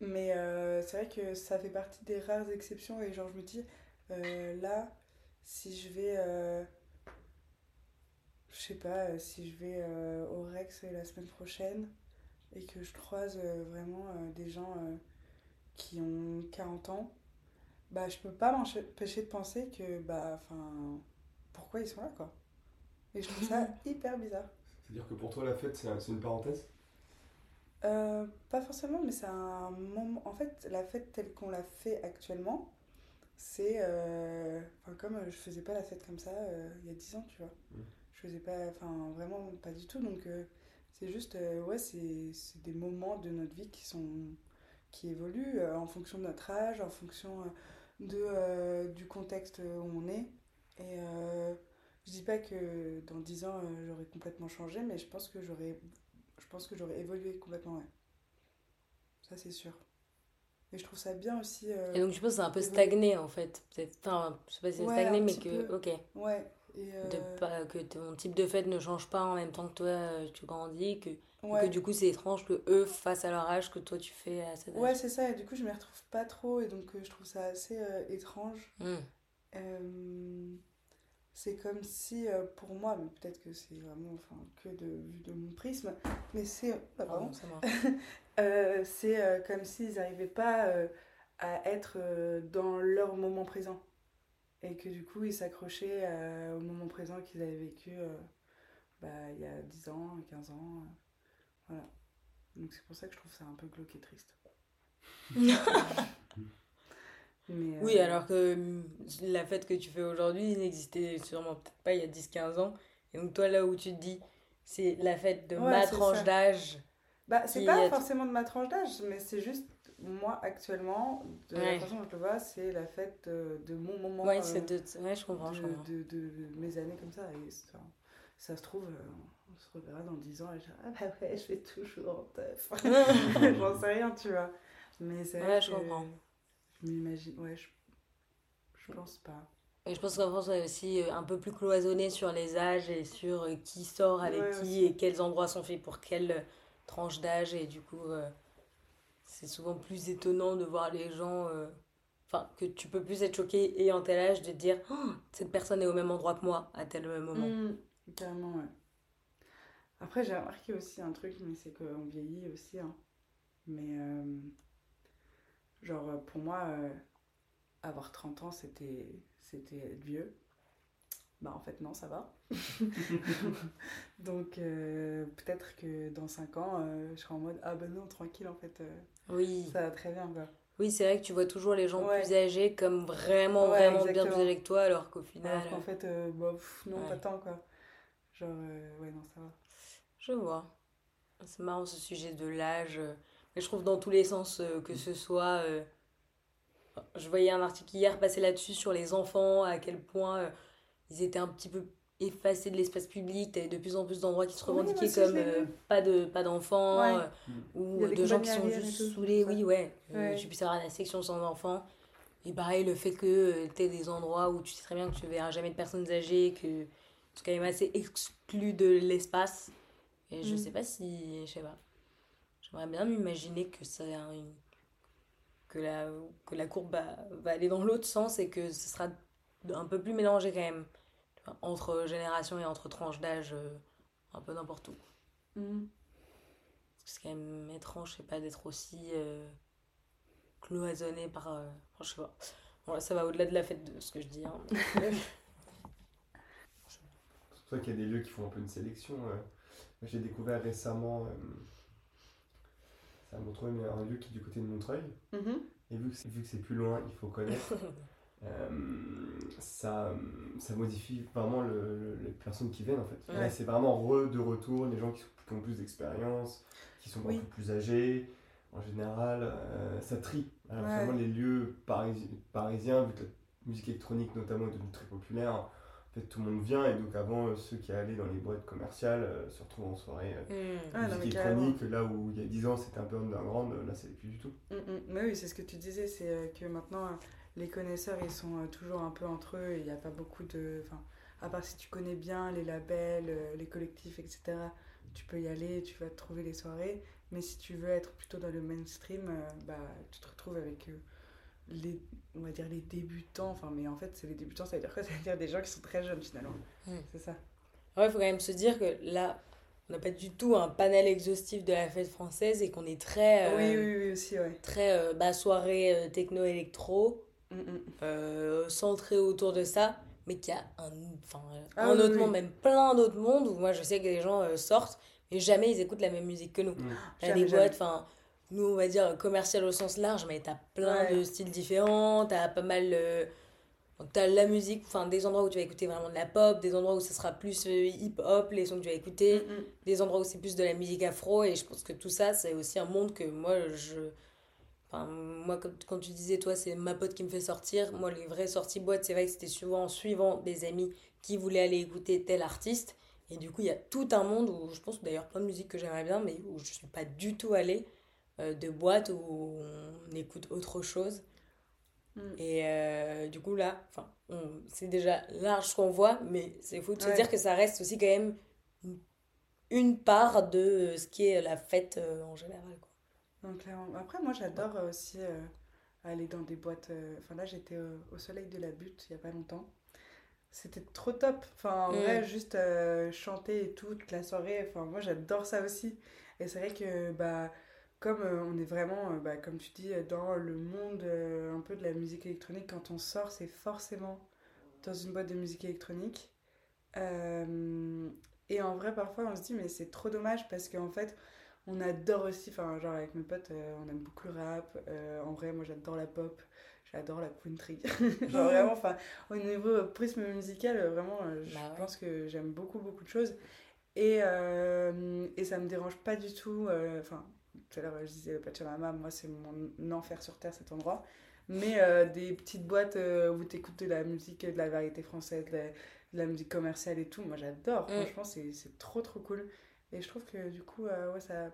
mais euh, c'est vrai que ça fait partie des rares exceptions et genre je me dis euh, là si je vais. Euh, je sais pas, si je vais au Rex la semaine prochaine et que je croise vraiment des gens qui ont 40 ans, bah je peux pas m'empêcher de penser que, bah, enfin, pourquoi ils sont là, quoi. Et je trouve ça hyper bizarre. C'est-à-dire que pour toi, la fête, c'est une parenthèse? Euh, Pas forcément, mais c'est un moment. En fait, la fête telle qu'on la fait actuellement, c'est. Euh... Enfin, comme je faisais pas la fête comme ça euh, il y a 10 ans, tu vois. Mm. Je faisais pas. Enfin, vraiment pas du tout. Donc, euh, c'est juste. ouais, c'est des moments de notre vie qui sont. qui évoluent en fonction de notre âge, en fonction de, du contexte où on est. Et je dis pas que dans 10 ans, euh, j'aurais complètement changé, mais je pense que j'aurais je pense que j'aurais évolué complètement, ouais. Ça, c'est sûr. Et je trouve ça bien aussi. Euh, et donc, je pense que c'est un peu stagné, en fait. Peut-être, enfin, je sais pas si c'est stagné, mais que, ok. Ouais. Et de euh, pas, que ton type de fête ne change pas en même temps que toi, tu grandis, que, que du coup, c'est étrange que eux fassent à leur âge que toi, tu fais à cet âge. Ouais, c'est ça. Et du coup, je me retrouve pas trop, et donc, je trouve ça assez étrange. Hmm c'est comme si euh, pour moi, mais peut-être que c'est vraiment enfin, que de vue de mon prisme, mais c'est ah, euh, c'est euh, comme s'ils n'arrivaient pas à être dans leur moment présent et que du coup ils s'accrochaient au moment présent qu'ils avaient vécu bah, il y a 10 ans, 15 ans. voilà. Donc c'est pour ça que je trouve ça un peu glauque et triste. oui, euh, alors que hum, la fête que tu fais aujourd'hui n'existait sûrement peut-être pas il y a 10-15 ans. Et donc toi, là où tu te dis, c'est la fête de ma tranche d'âge. Bah, c'est pas forcément de ma tranche d'âge, mais c'est juste moi actuellement, de la façon dont je le vois, c'est la fête de, mon moment. Ouais, c'est de... ouais, je comprends, de, De, de, mes années comme ça. Et ça, ça se trouve, euh, on se reverra dans 10 ans et je dirai, ah bah ouais, je fais toujours en teuf. J'en sais rien, tu vois. Mais c'est ouais, je comprends. Je m'imagine, ouais, je, je pense pas. Et je pense qu'en France, on est aussi euh, un peu plus cloisonné sur les âges et sur euh, qui sort avec qui et quels endroits sont faits pour quelle euh, tranche d'âge. Et du coup, c'est souvent plus étonnant de voir les gens. Enfin, que tu peux plus être choqué et en tel âge de te dire oh, cette personne est au même endroit que moi à tel moment. Mmh, carrément, ouais. Après, j'ai remarqué aussi un truc, mais c'est qu'on vieillit aussi. Hein. Mais Genre, euh, pour moi, euh, avoir 30 ans, c'était c'était être vieux. Bah, en fait, non, ça va. Donc, euh, peut-être que dans 5 ans, je serai en mode Ah ben non, tranquille, en fait. oui. Ça va très bien, quoi. Oui, c'est vrai que tu vois toujours les gens plus âgés comme vraiment, vraiment bien plus âgés que toi, alors qu'au final. Alors qu'en fait, bah, non, pas tant, quoi. Genre, ouais, non, ça va. Je vois. C'est marrant ce sujet de l'âge. Mais je trouve dans tous les sens, euh, que ce soit. Euh, je voyais un article hier passer là-dessus sur les enfants, à quel point euh, ils étaient un petit peu effacés de l'espace public. T'avais de plus en plus d'endroits qui se revendiquaient comme pas de pas d'enfants ou de gens qui sont juste saoulés. Oui, ouais. ouais. tu puisses avoir la section sans enfants. Et pareil, le fait que tu aies des endroits où tu sais très bien que tu ne verras jamais de personnes âgées, que tu es quand même assez exclu de l'espace. Et je mm. sais pas si. Je sais pas. J'aimerais bien m'imaginer que, ça, que, la, que la courbe va, aller dans l'autre sens et que ce sera un peu plus mélangé quand même. entre générations et entre tranches d'âge, euh, un peu n'importe où. Mm. C'est quand même étrange, je sais pas, d'être aussi euh, cloisonné par. Euh, je sais pas. Bon, ça va au-delà de la fête de ce que je dis. Hein, c'est pour ça qu'il y a des lieux qui font un peu une sélection. J'ai découvert récemment à Montreuil, mais un lieu qui est du côté de Montreuil. Mhm. Et vu que, c'est plus loin, il faut connaître. euh, ça, ça modifie vraiment le, les personnes qui viennent en fait. c'est vraiment re, de retour, les gens qui, ont plus d'expérience, qui sont beaucoup plus âgés. En général, euh, ça trie. Alors, les lieux parisiens, vu que la musique électronique notamment est devenue très populaire, fait, tout le monde vient et donc avant, euh, ceux qui allaient dans les boîtes commerciales euh, se retrouvent en soirée euh, mmh. ah, musique électronique. Là où il y a 10 ans c'était un peu underground, là c'est plus du tout. Mmh, mmh. Mais oui, c'est ce que tu disais, c'est que maintenant les connaisseurs ils sont toujours un peu entre eux, il n'y a pas beaucoup de. Enfin, à part si tu connais bien les labels, les collectifs, etc., tu peux y aller, tu vas trouver les soirées. Mais si tu veux être plutôt dans le mainstream, bah, tu te retrouves avec les, on va dire les débutants, enfin, mais en fait, c'est les débutants, ça veut dire quoi? Ça veut dire des gens qui sont très jeunes finalement. C'est ça. Ouais, il faut quand même se dire que là, on n'a pas du tout un panel exhaustif de la fête française et qu'on est très. oui, oui, oui, aussi, ouais. Très bas soirée techno-électro, mm, mm. centré autour de ça mais qu'il y a un, enfin, ah un autre monde, même plein d'autres mondes où moi je sais que les gens sortent, mais jamais ils écoutent la même musique que nous. Mmh. Il y a des boîtes, enfin, nous on va dire commercial au sens large, mais t'as plein de styles différents, t'as pas mal. Euh, t'as la musique, enfin des endroits où tu vas écouter vraiment de la pop, des endroits où ce sera plus euh, hip-hop, les sons que tu vas écouter, mmh, mmh. des endroits où c'est plus de la musique afro, et je pense que tout ça, c'est aussi un monde que moi je. Enfin, moi, quand, tu disais, toi, c'est ma pote qui me fait sortir, moi, les vraies sorties boîtes, c'est vrai que c'était souvent en suivant des amis qui voulaient aller écouter tel artiste. Et du coup, il y a tout un monde où je pense d'ailleurs plein de musiques que j'aimerais bien, mais où je ne suis pas du tout allée, de boîtes où on écoute autre chose. Mm. Et euh, du coup, là, c'est déjà large ce qu'on voit, mais c'est fou de se dire que ça reste aussi quand même une part de ce qui est la fête euh, en général. Quoi. Donc, après, moi, j'adore aussi aller dans des boîtes. Enfin, là, j'étais au Soleil de la Butte il n'y a pas longtemps c'était trop top. Enfin, en vrai, mm. juste euh, chanter et tout, toute la soirée. Enfin, moi, j'adore ça aussi. Et c'est vrai que, bah, comme euh, on est vraiment, euh, bah, comme tu dis, dans le monde un peu de la musique électronique, quand on sort, c'est forcément dans une boîte de musique électronique. et en vrai, parfois, on se dit, mais c'est trop dommage parce qu'en fait, on adore aussi, enfin, genre avec mes potes, on aime beaucoup le rap. en vrai, moi, j'adore la pop j'adore la country. Genre vraiment, enfin, au niveau prisme musical, vraiment, euh, je bah pense que j'aime beaucoup, beaucoup de choses. Et, euh, et ça me dérange pas du tout. Euh, enfin, tout à l'heure, je disais Pachamama, moi, c'est mon enfer sur terre cet endroit. Mais des petites boîtes où tu écoutes de la musique, de la variété française, de la, musique commerciale et tout, moi, j'adore. Mm. Franchement, c'est trop, trop cool. Et je trouve que du coup, ouais, ça,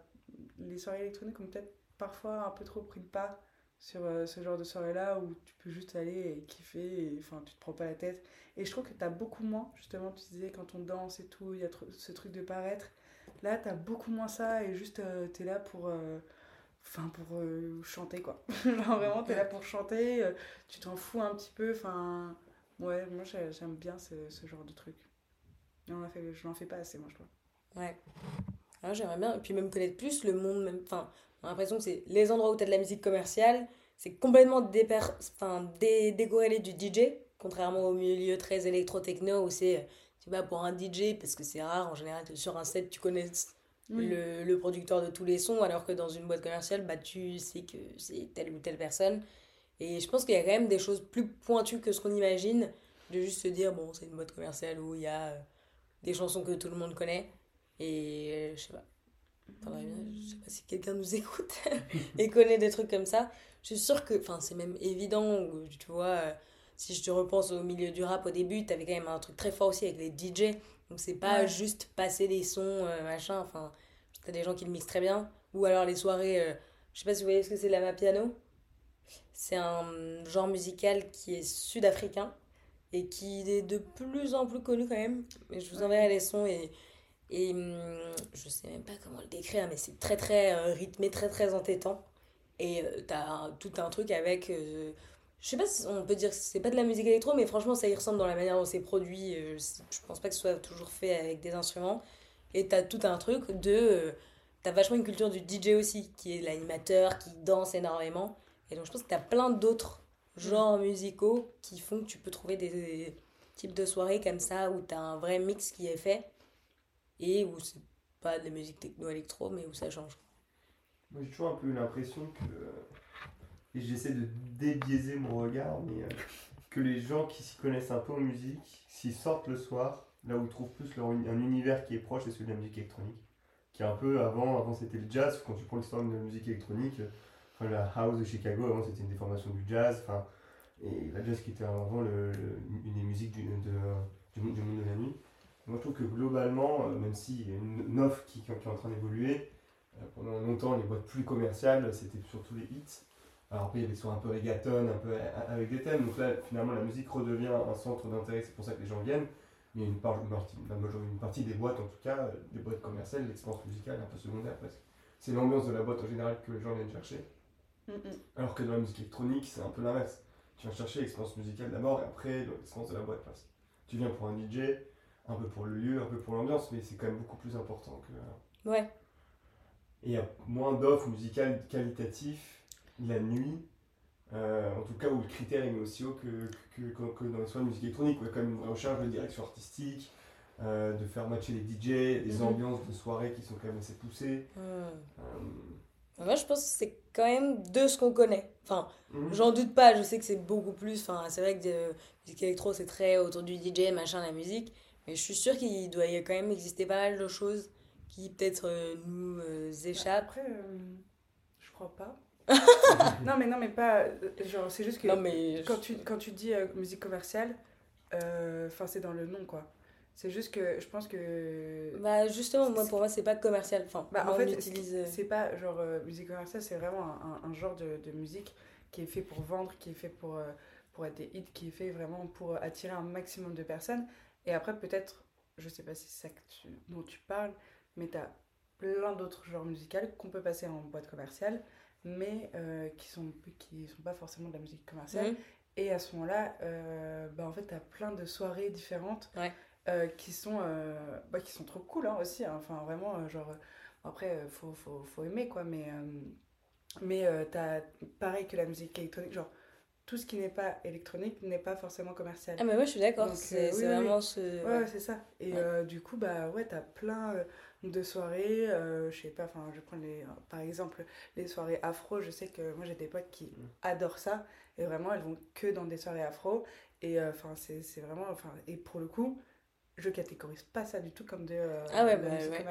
les soirées électroniques ont peut-être parfois un peu trop pris le pas sur euh, ce genre de soirée-là où tu peux juste aller et kiffer, et enfin tu te prends pas la tête. Et je trouve que tu as beaucoup moins, justement, tu disais quand on danse et tout, il y a ce truc de paraître. Là, tu as beaucoup moins ça et juste euh, tu es là pour. Euh, enfin, pour chanter quoi. Genre vraiment, tu es là pour chanter, tu t'en fous un petit peu. Enfin, ouais, moi j'aime bien ce, genre de truc. on a fait, je n'en fais pas assez, moi je trouve. Ouais. Ah, j'aimerais bien, et puis même connaître plus le monde, même. Enfin, on a l'impression que c'est les endroits où tu as de la musique commerciale, c'est complètement dé décorrélé du DJ, contrairement au milieu très électro-techno où c'est, euh, tu vas pour un DJ, parce que c'est rare, en général, sur un set, tu connais le, le, producteur de tous les sons, alors que dans une boîte commerciale, bah, tu sais que c'est telle ou telle personne. Et je pense qu'il y a quand même des choses plus pointues que ce qu'on imagine, de juste se dire, bon, c'est une boîte commerciale où il y a euh, des chansons que tout le monde connaît. Et euh, je sais pas, je sais pas si quelqu'un nous écoute et connaît des trucs comme ça. Je suis sûre que, enfin, c'est même évident, tu vois, euh, si je te repense au milieu du rap au début, t'avais quand même un truc très fort aussi avec les DJ. Donc c'est pas juste passer des sons, euh, machin, enfin, t'as des gens qui le mixent très bien. Ou alors les soirées, euh, je sais pas si vous voyez ce que c'est la piano. C'est un genre musical qui est sud-africain et qui est de plus en plus connu quand même. Mais je vous enverrai les sons et et hum, je sais même pas comment le décrire, mais c'est très très euh, rythmé, très très entêtant. Et euh, t'as tout un truc avec. Euh, je sais pas si on peut dire que c'est pas de la musique électro, mais franchement ça y ressemble dans la manière dont c'est produit. je pense pas que ce soit toujours fait avec des instruments. Et t'as tout un truc de. t'as vachement une culture du DJ aussi, qui est l'animateur, qui danse énormément. Et donc je pense que t'as plein d'autres genres musicaux qui font que tu peux trouver des types de soirées comme ça où t'as un vrai mix qui est fait et où c'est pas de la musique techno-électro, mais où ça change. Moi j'ai toujours un peu l'impression que, et j'essaie de débiaiser mon regard, mais euh, que les gens qui s'y connaissent un peu en musique, s'ils sortent le soir, là où ils trouvent plus leur, un univers qui est proche, c'est celui de la musique électronique. Qui est un peu avant, avant c'était le jazz, quand tu prends l'histoire de la musique électronique, enfin, la house de Chicago, avant c'était une déformation du jazz, enfin, et la jazz qui était avant le, une des musiques du, de, du, monde de la nuit. Moi, je trouve que globalement, euh, même s'il y a une, offre qui, est en train d'évoluer, euh, pendant longtemps, les boîtes plus commerciales, c'était surtout les hits. Alors après, il y avait soit un peu reggaeton, un peu avec des thèmes. Donc là, finalement, la musique redevient un centre d'intérêt, c'est pour ça que les gens viennent. Mais une, part, une, partie, une partie des boîtes, en tout cas, euh, des boîtes commerciales, l'expérience musicale est un peu secondaire presque. C'est l'ambiance de la boîte en général que les gens viennent chercher. Mm, mm. Alors que dans la musique électronique, c'est un peu l'inverse. Tu vas chercher l'expérience musicale d'abord et après l'expérience de la boîte passe. Tu viens pour un DJ, un peu pour le lieu, un peu pour l'ambiance, mais c'est quand même beaucoup plus important que. Ouais. Et il y a moins d'offres musicales qualitatives la nuit, euh, en tout cas où le critère est aussi haut que, que, que, dans les soins de musique électronique, ouais, comme une recherche de direction artistique, euh, de faire matcher les DJ, des mhm. ambiances de soirée qui sont quand même assez poussées. Euh, moi, je pense que c'est quand même de ce qu'on connaît. Enfin, mhm. j'en doute pas, je sais que c'est beaucoup plus. Enfin, c'est vrai que la musique électro, c'est très autour du DJ, machin, la musique. Mais je suis sûre qu'il doit y quand même exister pas mal de choses qui peut-être nous échappent. Après, je crois pas. Non, mais non, mais pas. Genre, c'est juste que quand, tu, quand tu dis euh, musique commerciale, euh, enfin, c'est dans le nom, quoi. C'est juste que je pense que. Bah, justement, moi, pour moi, c'est pas commercial. Enfin, bah, en fait, utilise... Euh, c'est pas genre musique commerciale, c'est vraiment un, un, genre de, de, musique qui est fait pour vendre, qui est fait pour, pour être des hits, qui est fait vraiment pour attirer un maximum de personnes. Et après, peut-être, je sais pas si c'est ça dont tu parles, mais t'as plein d'autres genres musicaux qu'on peut passer en boîte commerciale mais euh, qui sont qui sont pas forcément de la musique commerciale. Mhm. Et à ce moment-là, euh, bah, en fait, tu as plein de soirées différentes euh, qui, sont, bah, qui sont trop cool hein, aussi. Hein. Enfin, vraiment, genre, après, il faut, faut, faut, aimer, quoi. Mais, mais tu as, pareil que la musique électronique, genre, tout ce qui n'est pas électronique n'est pas forcément commercial. Ah, mais moi, je suis d'accord. C'est vraiment ce. Ouais, c'est ça. Et du coup, bah, ouais, tu as plein de soirées, euh, je sais pas, enfin je prends les, par exemple les soirées afro, je sais que moi j'ai des potes qui mm. adorent ça et vraiment elles vont que dans des soirées afro et euh, enfin c'est vraiment, enfin et pour le coup je catégorise pas ça du tout comme de, euh, ah ouais, bah, ouais,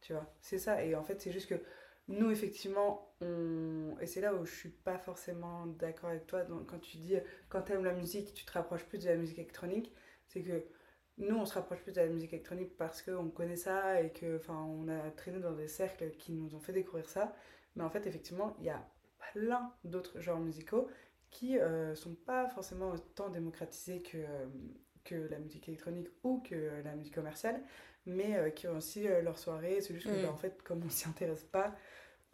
Tu vois, c'est ça et en fait c'est juste que nous effectivement on et c'est là où je suis pas forcément d'accord avec toi donc, quand tu dis quand tu aimes la musique tu te rapproches plus de la musique électronique c'est que nous, on se rapproche plus de la musique électronique parce qu'on connaît ça et que, enfin, on a traîné dans des cercles qui nous ont fait découvrir ça. Mais en fait, effectivement, il y a plein d'autres genres musicaux qui euh, sont pas forcément autant démocratisés que, euh, que la musique électronique ou que la musique commerciale, mais euh, qui ont aussi euh, leur soirée. C'est juste que, mm. bah, en fait, comme on s'y intéresse pas,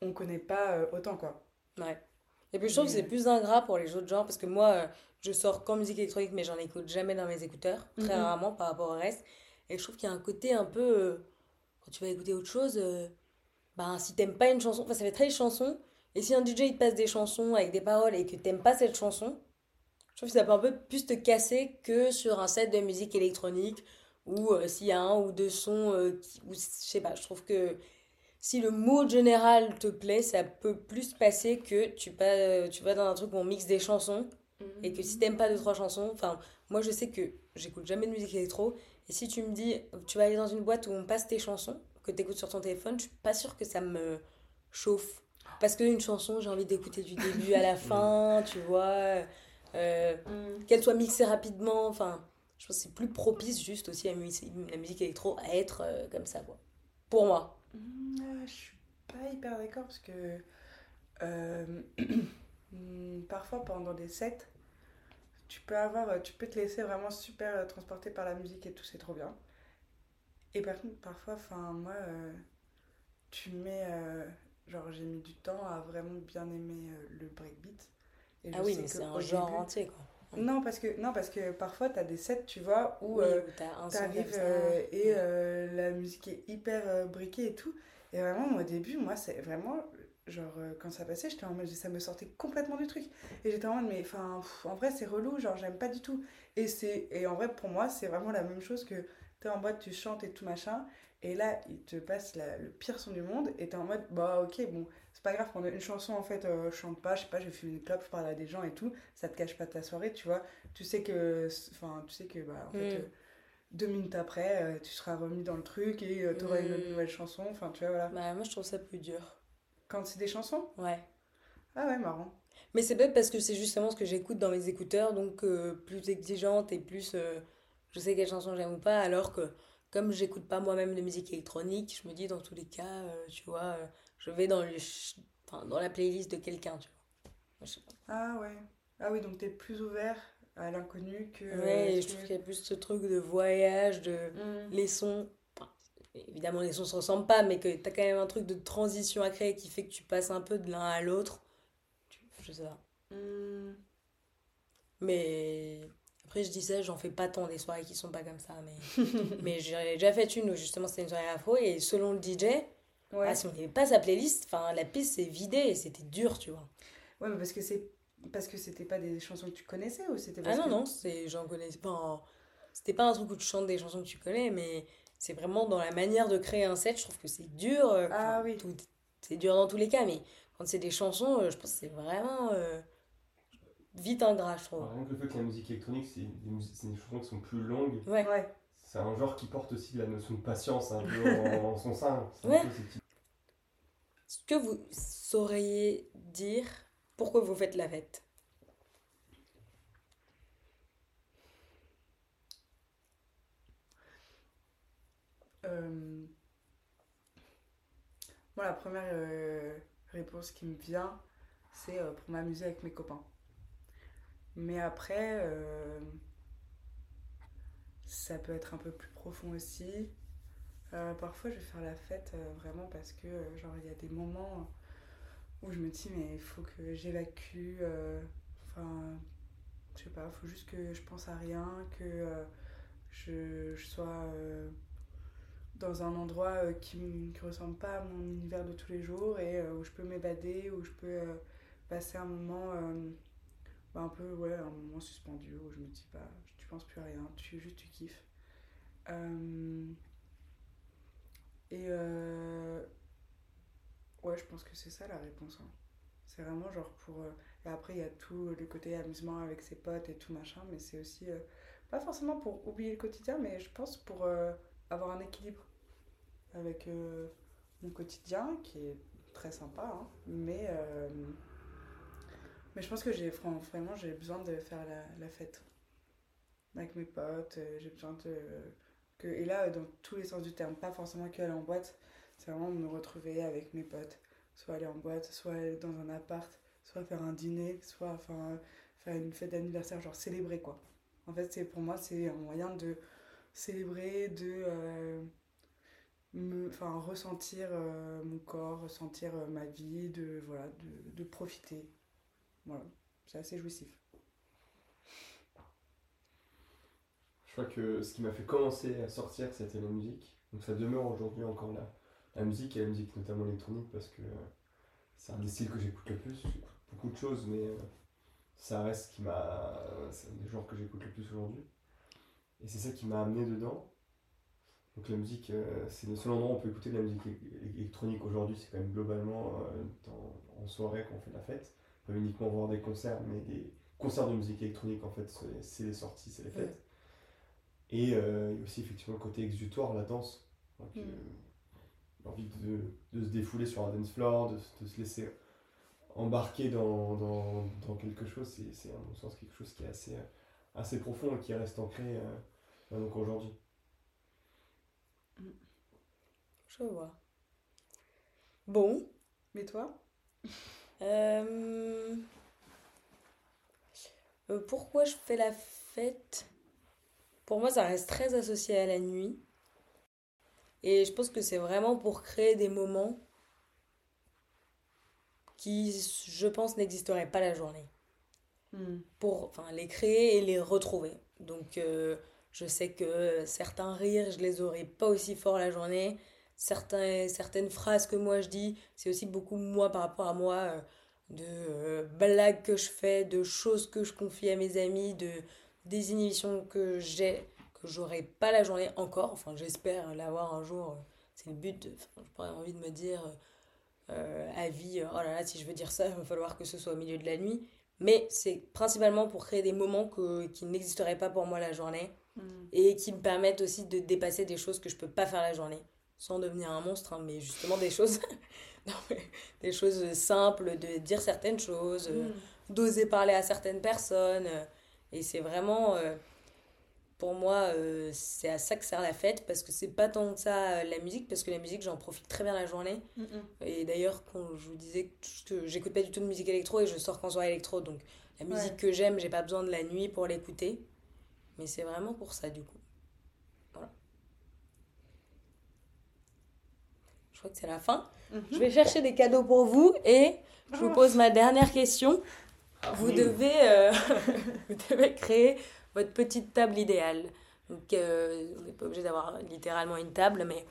on connaît pas autant, quoi. Ouais. Et puis je trouve que c'est plus ingrat pour les autres genres parce que moi, je sors qu'en musique électronique, mais j'en écoute jamais dans mes écouteurs, très mhm. rarement par rapport au reste. Et je trouve qu'il y a un côté un peu. Euh, quand tu vas écouter autre chose, euh, ben, si t'aimes pas une chanson, enfin ça fait très chanson, et si un DJ il te passe des chansons avec des paroles et que t'aimes pas cette chanson, je trouve que ça peut un peu plus te casser que sur un set de musique électronique ou euh, s'il y a un ou deux sons, ou, je sais pas, je trouve que si le mot général te plaît, ça peut plus passer que tu, pas, tu vas dans un truc où on mixe des chansons et que si t'aimes pas deux, trois chansons, enfin, moi je sais que j'écoute jamais de musique électro. Et si tu me dis, tu vas aller dans une boîte où on passe tes chansons, que t'écoutes sur ton téléphone, je suis pas sûre que ça me chauffe. Parce qu'une chanson, j'ai envie d'écouter du début à la fin, tu vois. Euh, mm. Qu'elle soit mixée rapidement, enfin, je pense que c'est plus propice juste aussi à la musique électro à être euh, comme ça, quoi. Pour moi. Mm, euh, je suis pas hyper d'accord parce que mm, parfois pendant des sets, tu peux avoir, euh, tu peux te laisser vraiment super euh, transporter par la musique et tout, c'est trop bien. Et par contre, parfois, enfin, moi, euh, tu mets, genre, j'ai mis du temps à vraiment bien aimer le breakbeat. Et ah oui, mais c'est un genre entier, quoi. Non, parce que, non, parce que parfois, tu as des sets, tu vois, où tu arrives et la musique est hyper briquée et tout. Et vraiment, au début, moi, c'est vraiment genre euh, quand ça passait j'étais en mode ça me sortait complètement du truc. Et j'étais en mode mais enfin en vrai c'est relou genre j'aime pas du tout. Et c'est et en vrai pour moi c'est vraiment la même chose que t'es en boîte tu chantes et tout machin. Et là il te passe le pire son du monde et t'es en mode bah ok bon c'est pas grave pendant une chanson en fait euh, je chante pas je sais pas je fume une clope je parle à des gens et tout ça te cache pas ta soirée tu vois tu sais que enfin tu sais que bah en fait mm. euh, deux minutes après tu seras remis dans le truc et tu auras une mm. nouvelle chanson enfin tu vois voilà bah moi je trouve ça plus dur quand c'est des chansons? Ouais. Ah ouais, marrant. Mais c'est peut-être parce que c'est justement ce que j'écoute dans mes écouteurs, donc euh, plus exigeante et plus euh, je sais quelle chanson j'aime ou pas, alors que comme j'écoute pas moi-même de musique électronique, je me dis dans tous les cas, euh, tu vois, je vais dans, le dans la playlist de quelqu'un, tu vois. Ah ouais. Ah oui, donc t'es plus ouvert à l'inconnu que... Ouais, je trouve qu'il y a plus ce truc de voyage, de mmh. les sons évidemment les sons se ressemblent pas, mais que tu as quand même un truc de transition à créer qui fait que tu passes un peu de l'un à l'autre. Je sais pas. Hmm. Mais après, je dis ça, j'en fais pas tant des soirées qui sont pas comme ça. Mais, mais j'ai déjà fait une où justement c'était une soirée afro et selon le DJ, ouais. ah, si on n'avait pas sa playlist, la piste s'est vidée et c'était dur, tu vois. Ouais, mais parce que c'est parce que c'était pas des chansons que tu connaissais ou c'était Ah non, non, c'est, j'en connaissais pas. C'était pas un truc où tu chantes des chansons que tu connais, mais c'est vraiment dans la manière de créer un set, je trouve que c'est dur. Euh, ah oui. c'est dur dans tous les cas, mais quand c'est des chansons, euh, je pense que c'est vraiment euh, vite ingrat, je trouve. Rien que le fait que la musique électronique, c'est des, des, chansons qui sont plus longues. Ouais. ouais. C'est un genre qui porte aussi la notion de patience un peu en, son sein. Ouais. Est-ce que vous sauriez dire pourquoi vous faites la fête? Euh... Moi, la première euh, réponse qui me vient, c'est euh, pour m'amuser avec mes copains. Mais après, euh, ça peut être un peu plus profond aussi. Parfois, je vais faire la fête vraiment parce que, genre, il y a des moments où je me dis mais il faut que j'évacue euh, enfin je sais pas il faut juste que je pense à rien que euh, je, sois euh, dans un endroit qui ne ressemble pas à mon univers de tous les jours et où je peux m'évader où je peux passer un moment bah, un peu ouais un moment suspendu où je me dis bah tu penses plus à rien tu juste tu kiffes et Ouais, je pense que c'est ça la réponse. Hein. C'est vraiment genre pour. Euh, et après, il y a tout le côté amusement avec ses potes et tout machin, mais c'est aussi. Euh, pas forcément pour oublier le quotidien, mais je pense pour euh, avoir un équilibre avec mon quotidien qui est très sympa, hein, mais. mais je pense que j'ai vraiment j'ai besoin de faire la, la fête avec mes potes, j'ai besoin de. Que, et là, dans tous les sens du terme, pas forcément qu'aller en boîte, c'est vraiment me retrouver avec mes potes, soit aller en boîte, soit aller dans un appart, soit faire un dîner, soit enfin, faire une fête d'anniversaire, genre célébrer quoi. En fait, c'est pour moi, c'est un moyen de célébrer, de euh, ressentir euh, mon corps, ressentir euh, ma vie, de, voilà, de, de profiter. Voilà, c'est assez jouissif. Je crois que ce qui m'a fait commencer à sortir, c'était la musique. Donc ça demeure aujourd'hui encore là la musique et la musique notamment électronique parce que c'est un des styles que j'écoute le plus. J'écoute beaucoup de choses, mais euh, ça reste qui m'a. C'est un des genres que j'écoute le plus aujourd'hui. Et c'est ça qui m'a amené dedans. Donc la musique, euh, c'est le seul endroit où on peut écouter de la musique électronique aujourd'hui. C'est quand même globalement euh, en soirée qu'on fait la fête. Peut uniquement voir des concerts, mais des concerts de musique électronique, en fait, c'est les sorties, c'est les fêtes. Et il y a aussi effectivement le côté exutoire, la danse. Donc, mm envie de, de, se défouler sur un dance floor, de, de se laisser embarquer dans, dans, dans quelque chose, c'est à mon sens quelque chose qui est assez, assez profond et qui reste ancré euh, donc aujourd'hui. Je vois. Bon. Mais toi? Euh, euh, Pourquoi je fais la fête? Pour moi, ça reste très associé à la nuit. Et je pense que c'est vraiment pour créer des moments qui, je pense, n'existeraient pas la journée. Hmm. Pour enfin, les créer et les retrouver. Donc, euh, je sais que certains rires, je les aurai pas aussi fort la journée. Certains, certaines phrases que moi je dis, c'est aussi beaucoup moi par rapport à moi, euh, de euh, blagues que je fais, de choses que je confie à mes amis, de désinhibitions que j'ai j'aurai pas la journée encore. Enfin, j'espère l'avoir un jour. C'est le but. Enfin, J'aurais envie de me dire euh, à vie, oh là là, si je veux dire ça, il va falloir que ce soit au milieu de la nuit. Mais c'est principalement pour créer des moments que, qui n'existeraient pas pour moi la journée mm. et qui me permettent aussi de dépasser des choses que je peux pas faire la journée sans devenir un monstre, hein, mais justement des choses, des choses simples, de dire certaines choses, mm. d'oser parler à certaines personnes. Et c'est vraiment, euh, pour moi, euh, c'est à ça que sert la fête, parce que c'est pas tant que ça euh, la musique, parce que la musique, j'en profite très bien la journée. Et d'ailleurs, quand je vous disais que j'écoute pas du tout de musique électro et je sors qu'en soirée électro, donc la musique que j'aime, j'ai pas besoin de la nuit pour l'écouter. Mais c'est vraiment pour ça, du coup. Voilà. Je crois que c'est la fin. Je vais chercher des cadeaux pour vous et je vous pose ma dernière question. Vous devez, euh, vous devez créer votre petite table idéale. Donc, euh, vous n'êtes pas obligé d'avoir littéralement une table, mais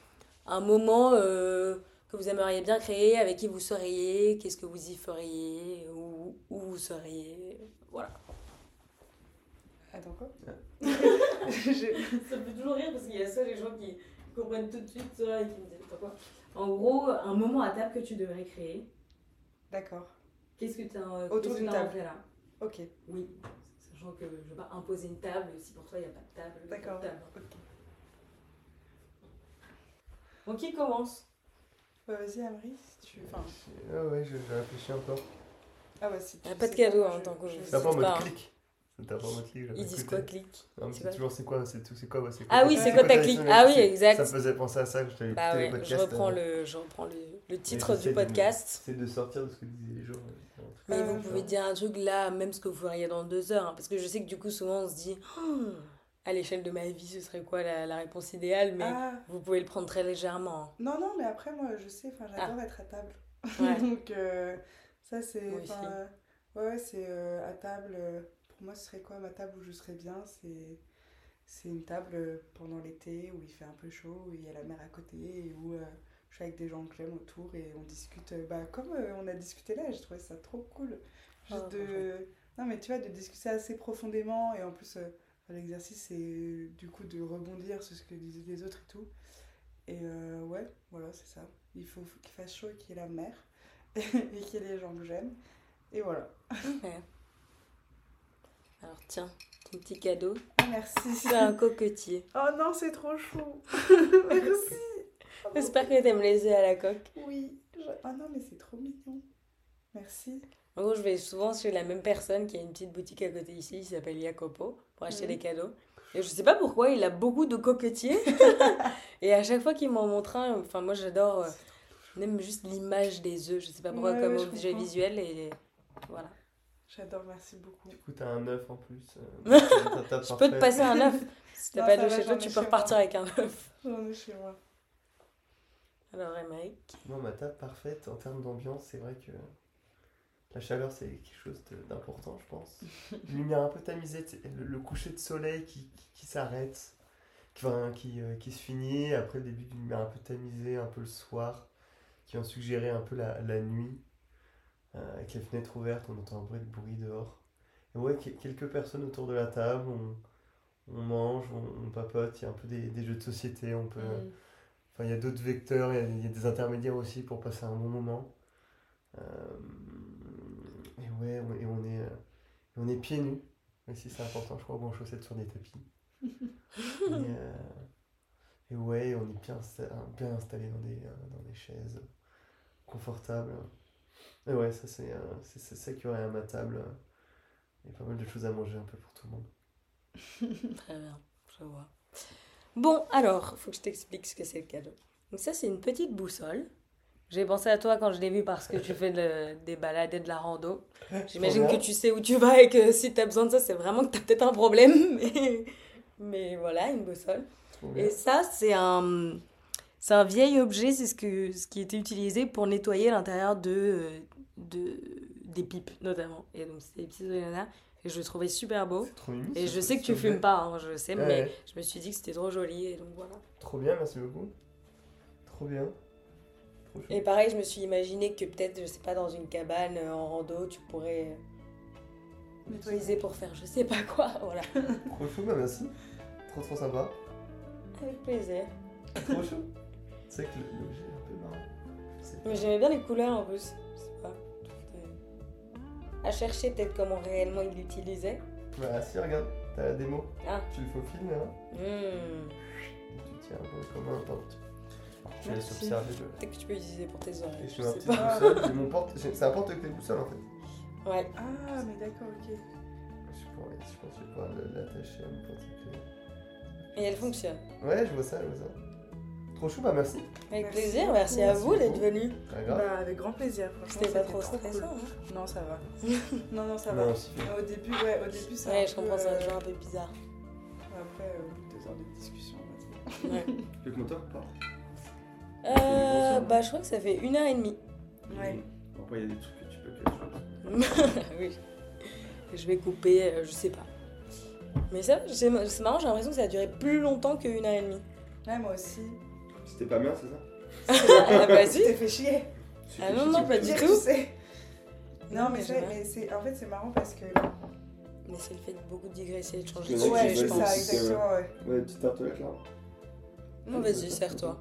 un moment euh, que vous aimeriez bien créer, avec qui vous seriez, qu'est-ce que vous y feriez, où, où vous seriez. Voilà. Attends quoi Ça me fait toujours rire parce qu'il y a ça, les gens qui comprennent tout de suite ça et qui me disent Attends quoi. En gros, un moment à table que tu devrais créer. D'accord. Qu'est-ce que tu as Autour d'une table. là? Ok. Oui, sachant que je ne veux pas imposer une table si pour toi il n'y a pas de table. D'accord. Donc qui commence Bah, Vas-y, Amri, si tu. Enfin. Ah ouais, je, je réfléchis encore. Ah ouais, si tu Y a pas de cadeau, moi, hein, tant que je T'as pas en C'est mode hein. clic. T'as pas en mode clic. Ils disent quoi, clic? C'est c'est quoi toujours c'est quoi, c'est tout, c'est quoi, c'est quoi Ah oui, c'est quoi ta clic Ah oui, exact. Ça me faisait penser à ça, que je t'avais Bah ouais, je reprends, euh, le, je reprends le, le titre du podcast. C'est de sortir de ce que disaient les gens. Mais Euh, vous genre. pouvez dire un truc là, même ce que vous feriez dans deux heures. hein, parce que je sais que du coup, souvent, on se dit Oh, à l'échelle de ma vie, ce serait quoi la, la réponse idéale Mais Ah, vous pouvez le prendre très légèrement. hein. non, non, mais après, moi, je sais, enfin, j'adore être à table. Ouais. Donc, euh, ça, c'est. Enfin, Ouais, c'est euh, à table. euh, pour moi, ce serait quoi ma table où je serais bien? C'est. C'est une table euh, pendant l'été où il fait un peu chaud, où il y a la mer à côté et où euh, je suis avec des gens que j'aime autour et on discute. euh, bah, comme euh, on a discuté là, j'ai trouvé ça trop cool. Juste Ah, de. Non, mais tu vois, de discuter assez profondément et en plus, euh, l'exercice, c'est du coup de rebondir sur ce que disaient les autres et tout. Et euh, ouais, voilà, c'est ça. Il faut qu'il fasse chaud et qu'il y ait la mer et qu'il y ait les gens que j'aime. Et voilà. Ouais. Alors tiens, ton petit cadeau. Ah, merci. C'est un coquetier. Oh non, c'est trop chou. merci. J'espère que t'aimes les œufs à la coque. Oui. je- Ah non, mais c'est trop mignon. Merci. En gros, je vais souvent chez la même personne qui a une petite boutique à côté ici, il s'appelle Jacopo, pour acheter des cadeaux. Et je sais pas pourquoi, il a beaucoup de coquetiers. et à chaque fois qu'il m'en montre un, enfin moi j'adore euh, même juste l'image des œufs, je sais pas pourquoi, Ouais, comme ouais, objet visuel. Et voilà. J'adore, merci beaucoup. Du coup, t'as un œuf en plus. euh, Je peux te passer un œuf. Si t'as pas d'œuf chez toi, tu peux moi. repartir avec un œuf. J'en ai chez moi. Alors, Émeric. Moi, ma table parfaite en termes d'ambiance, c'est vrai que la chaleur, c'est quelque chose d'important, je pense. Lumière un peu tamisée, le, le coucher de soleil qui, qui, qui s'arrête, qui, enfin, qui, euh, qui se finit, après le début d'une lumière un peu tamisée, un peu le soir, qui vient suggérer un peu la, la nuit. Euh, avec les fenêtres ouvertes, on entend un bruit de bruit dehors. Et ouais, que- quelques personnes autour de la table, on, on mange, on, on papote, il y a un peu des, des jeux de société, on peut... Mm. Enfin, il y a d'autres vecteurs, il y a, il y a des intermédiaires aussi pour passer un bon moment. Euh, et ouais, on, et on est, euh, on est pieds nus. Aussi, c'est important, je crois, ou en chaussettes sur des tapis. et, euh, et ouais, on est bien, bien installé dans des, dans des chaises confortables. Et ouais, ça, c'est ça qu'il y aurait à ma table. Il y a pas mal de choses à manger un peu pour tout le monde. Très bien, je vois. Bon, alors, faut que je t'explique ce que c'est le cadeau. Donc ça, c'est une petite boussole. J'ai pensé à toi quand je l'ai vu parce que tu fais de- des balades et de la rando. J'imagine que tu sais où tu vas et que si tu as besoin de ça, c'est vraiment que tu as peut-être un problème. Mais, mais voilà, une boussole. Et ça, c'est un, c'est un vieil objet, c'est ce, que, ce qui était utilisé pour nettoyer l'intérieur de, de, des pipes, notamment. Et donc, c'était des petits. Et je le trouvais super beau. Trop mignon, Et je sais que tu fumes pas, hein, je sais, Ouais, mais je me suis dit que c'était trop joli. Et donc voilà. Trop bien, merci beaucoup. Trop bien. Trop. Et pareil, je me suis imaginé que peut-être, je sais pas, dans une cabane euh, en rando, tu pourrais l'utiliser pour faire je sais pas quoi. Voilà. Trop chaud, bah merci. Trop trop sympa. Avec plaisir. Trop chaud. C'est que le- l'objet est un peu marrant. Mais j'aimais bien les couleurs en plus. À chercher peut-être comment réellement il l'utilisait. Bah si, regarde, t'as la démo. Ah. Tu le faufiles. Hmm. Et tu tiens un peu comme un porte. Je laisse Merci. observer. Je... Peut-être que tu peux l'utiliser pour tes Et oreilles. je Je fais ma sais petite pas. boussole. J'ai mon porte. C'est un porte-clés boussole en fait. Ouais. Ah, mais d'accord, ok. Je pourrais, je pense que je vais pouvoir l'attacher à mon porte-clés. Et elle fonctionne. Ouais, je vois ça, je vois ça. Trop chou, bah merci. Avec Merci plaisir. beaucoup. Merci à vous d'être grave. Bah, avec grand plaisir, franchement. C'était pas trop stressant. cool. hein. Non, ça va. non, non, ça va. Au début, ouais, au début, ça. Ouais, je comprends, c'est un genre un peu bizarre. Après, euh, deux heures de discussion, on va dire. Ouais. Le moteur ou pas Euh, bah, je crois que ça fait une heure et demie. Ouais. Après, il y a des trucs que tu peux chose. oui. Je vais couper, euh, je sais pas. Mais ça, c'est c'est marrant, j'ai l'impression que ça a duré plus longtemps qu'une heure et demie. Ouais, moi aussi. C'était pas bien, c'est ça Ah, bah, Tu t'es fait chier. Ah non, non, pas du Dire, tout. tu sais. Non, mais, mais c'est- j'aime mais c'est en fait c'est marrant parce que Mais c'est le fait de beaucoup digresser, de changer de sujet, je pense. ça c'est- exactement ouais. Ouais, petite tartelette là. Non, vas-y, serre-toi.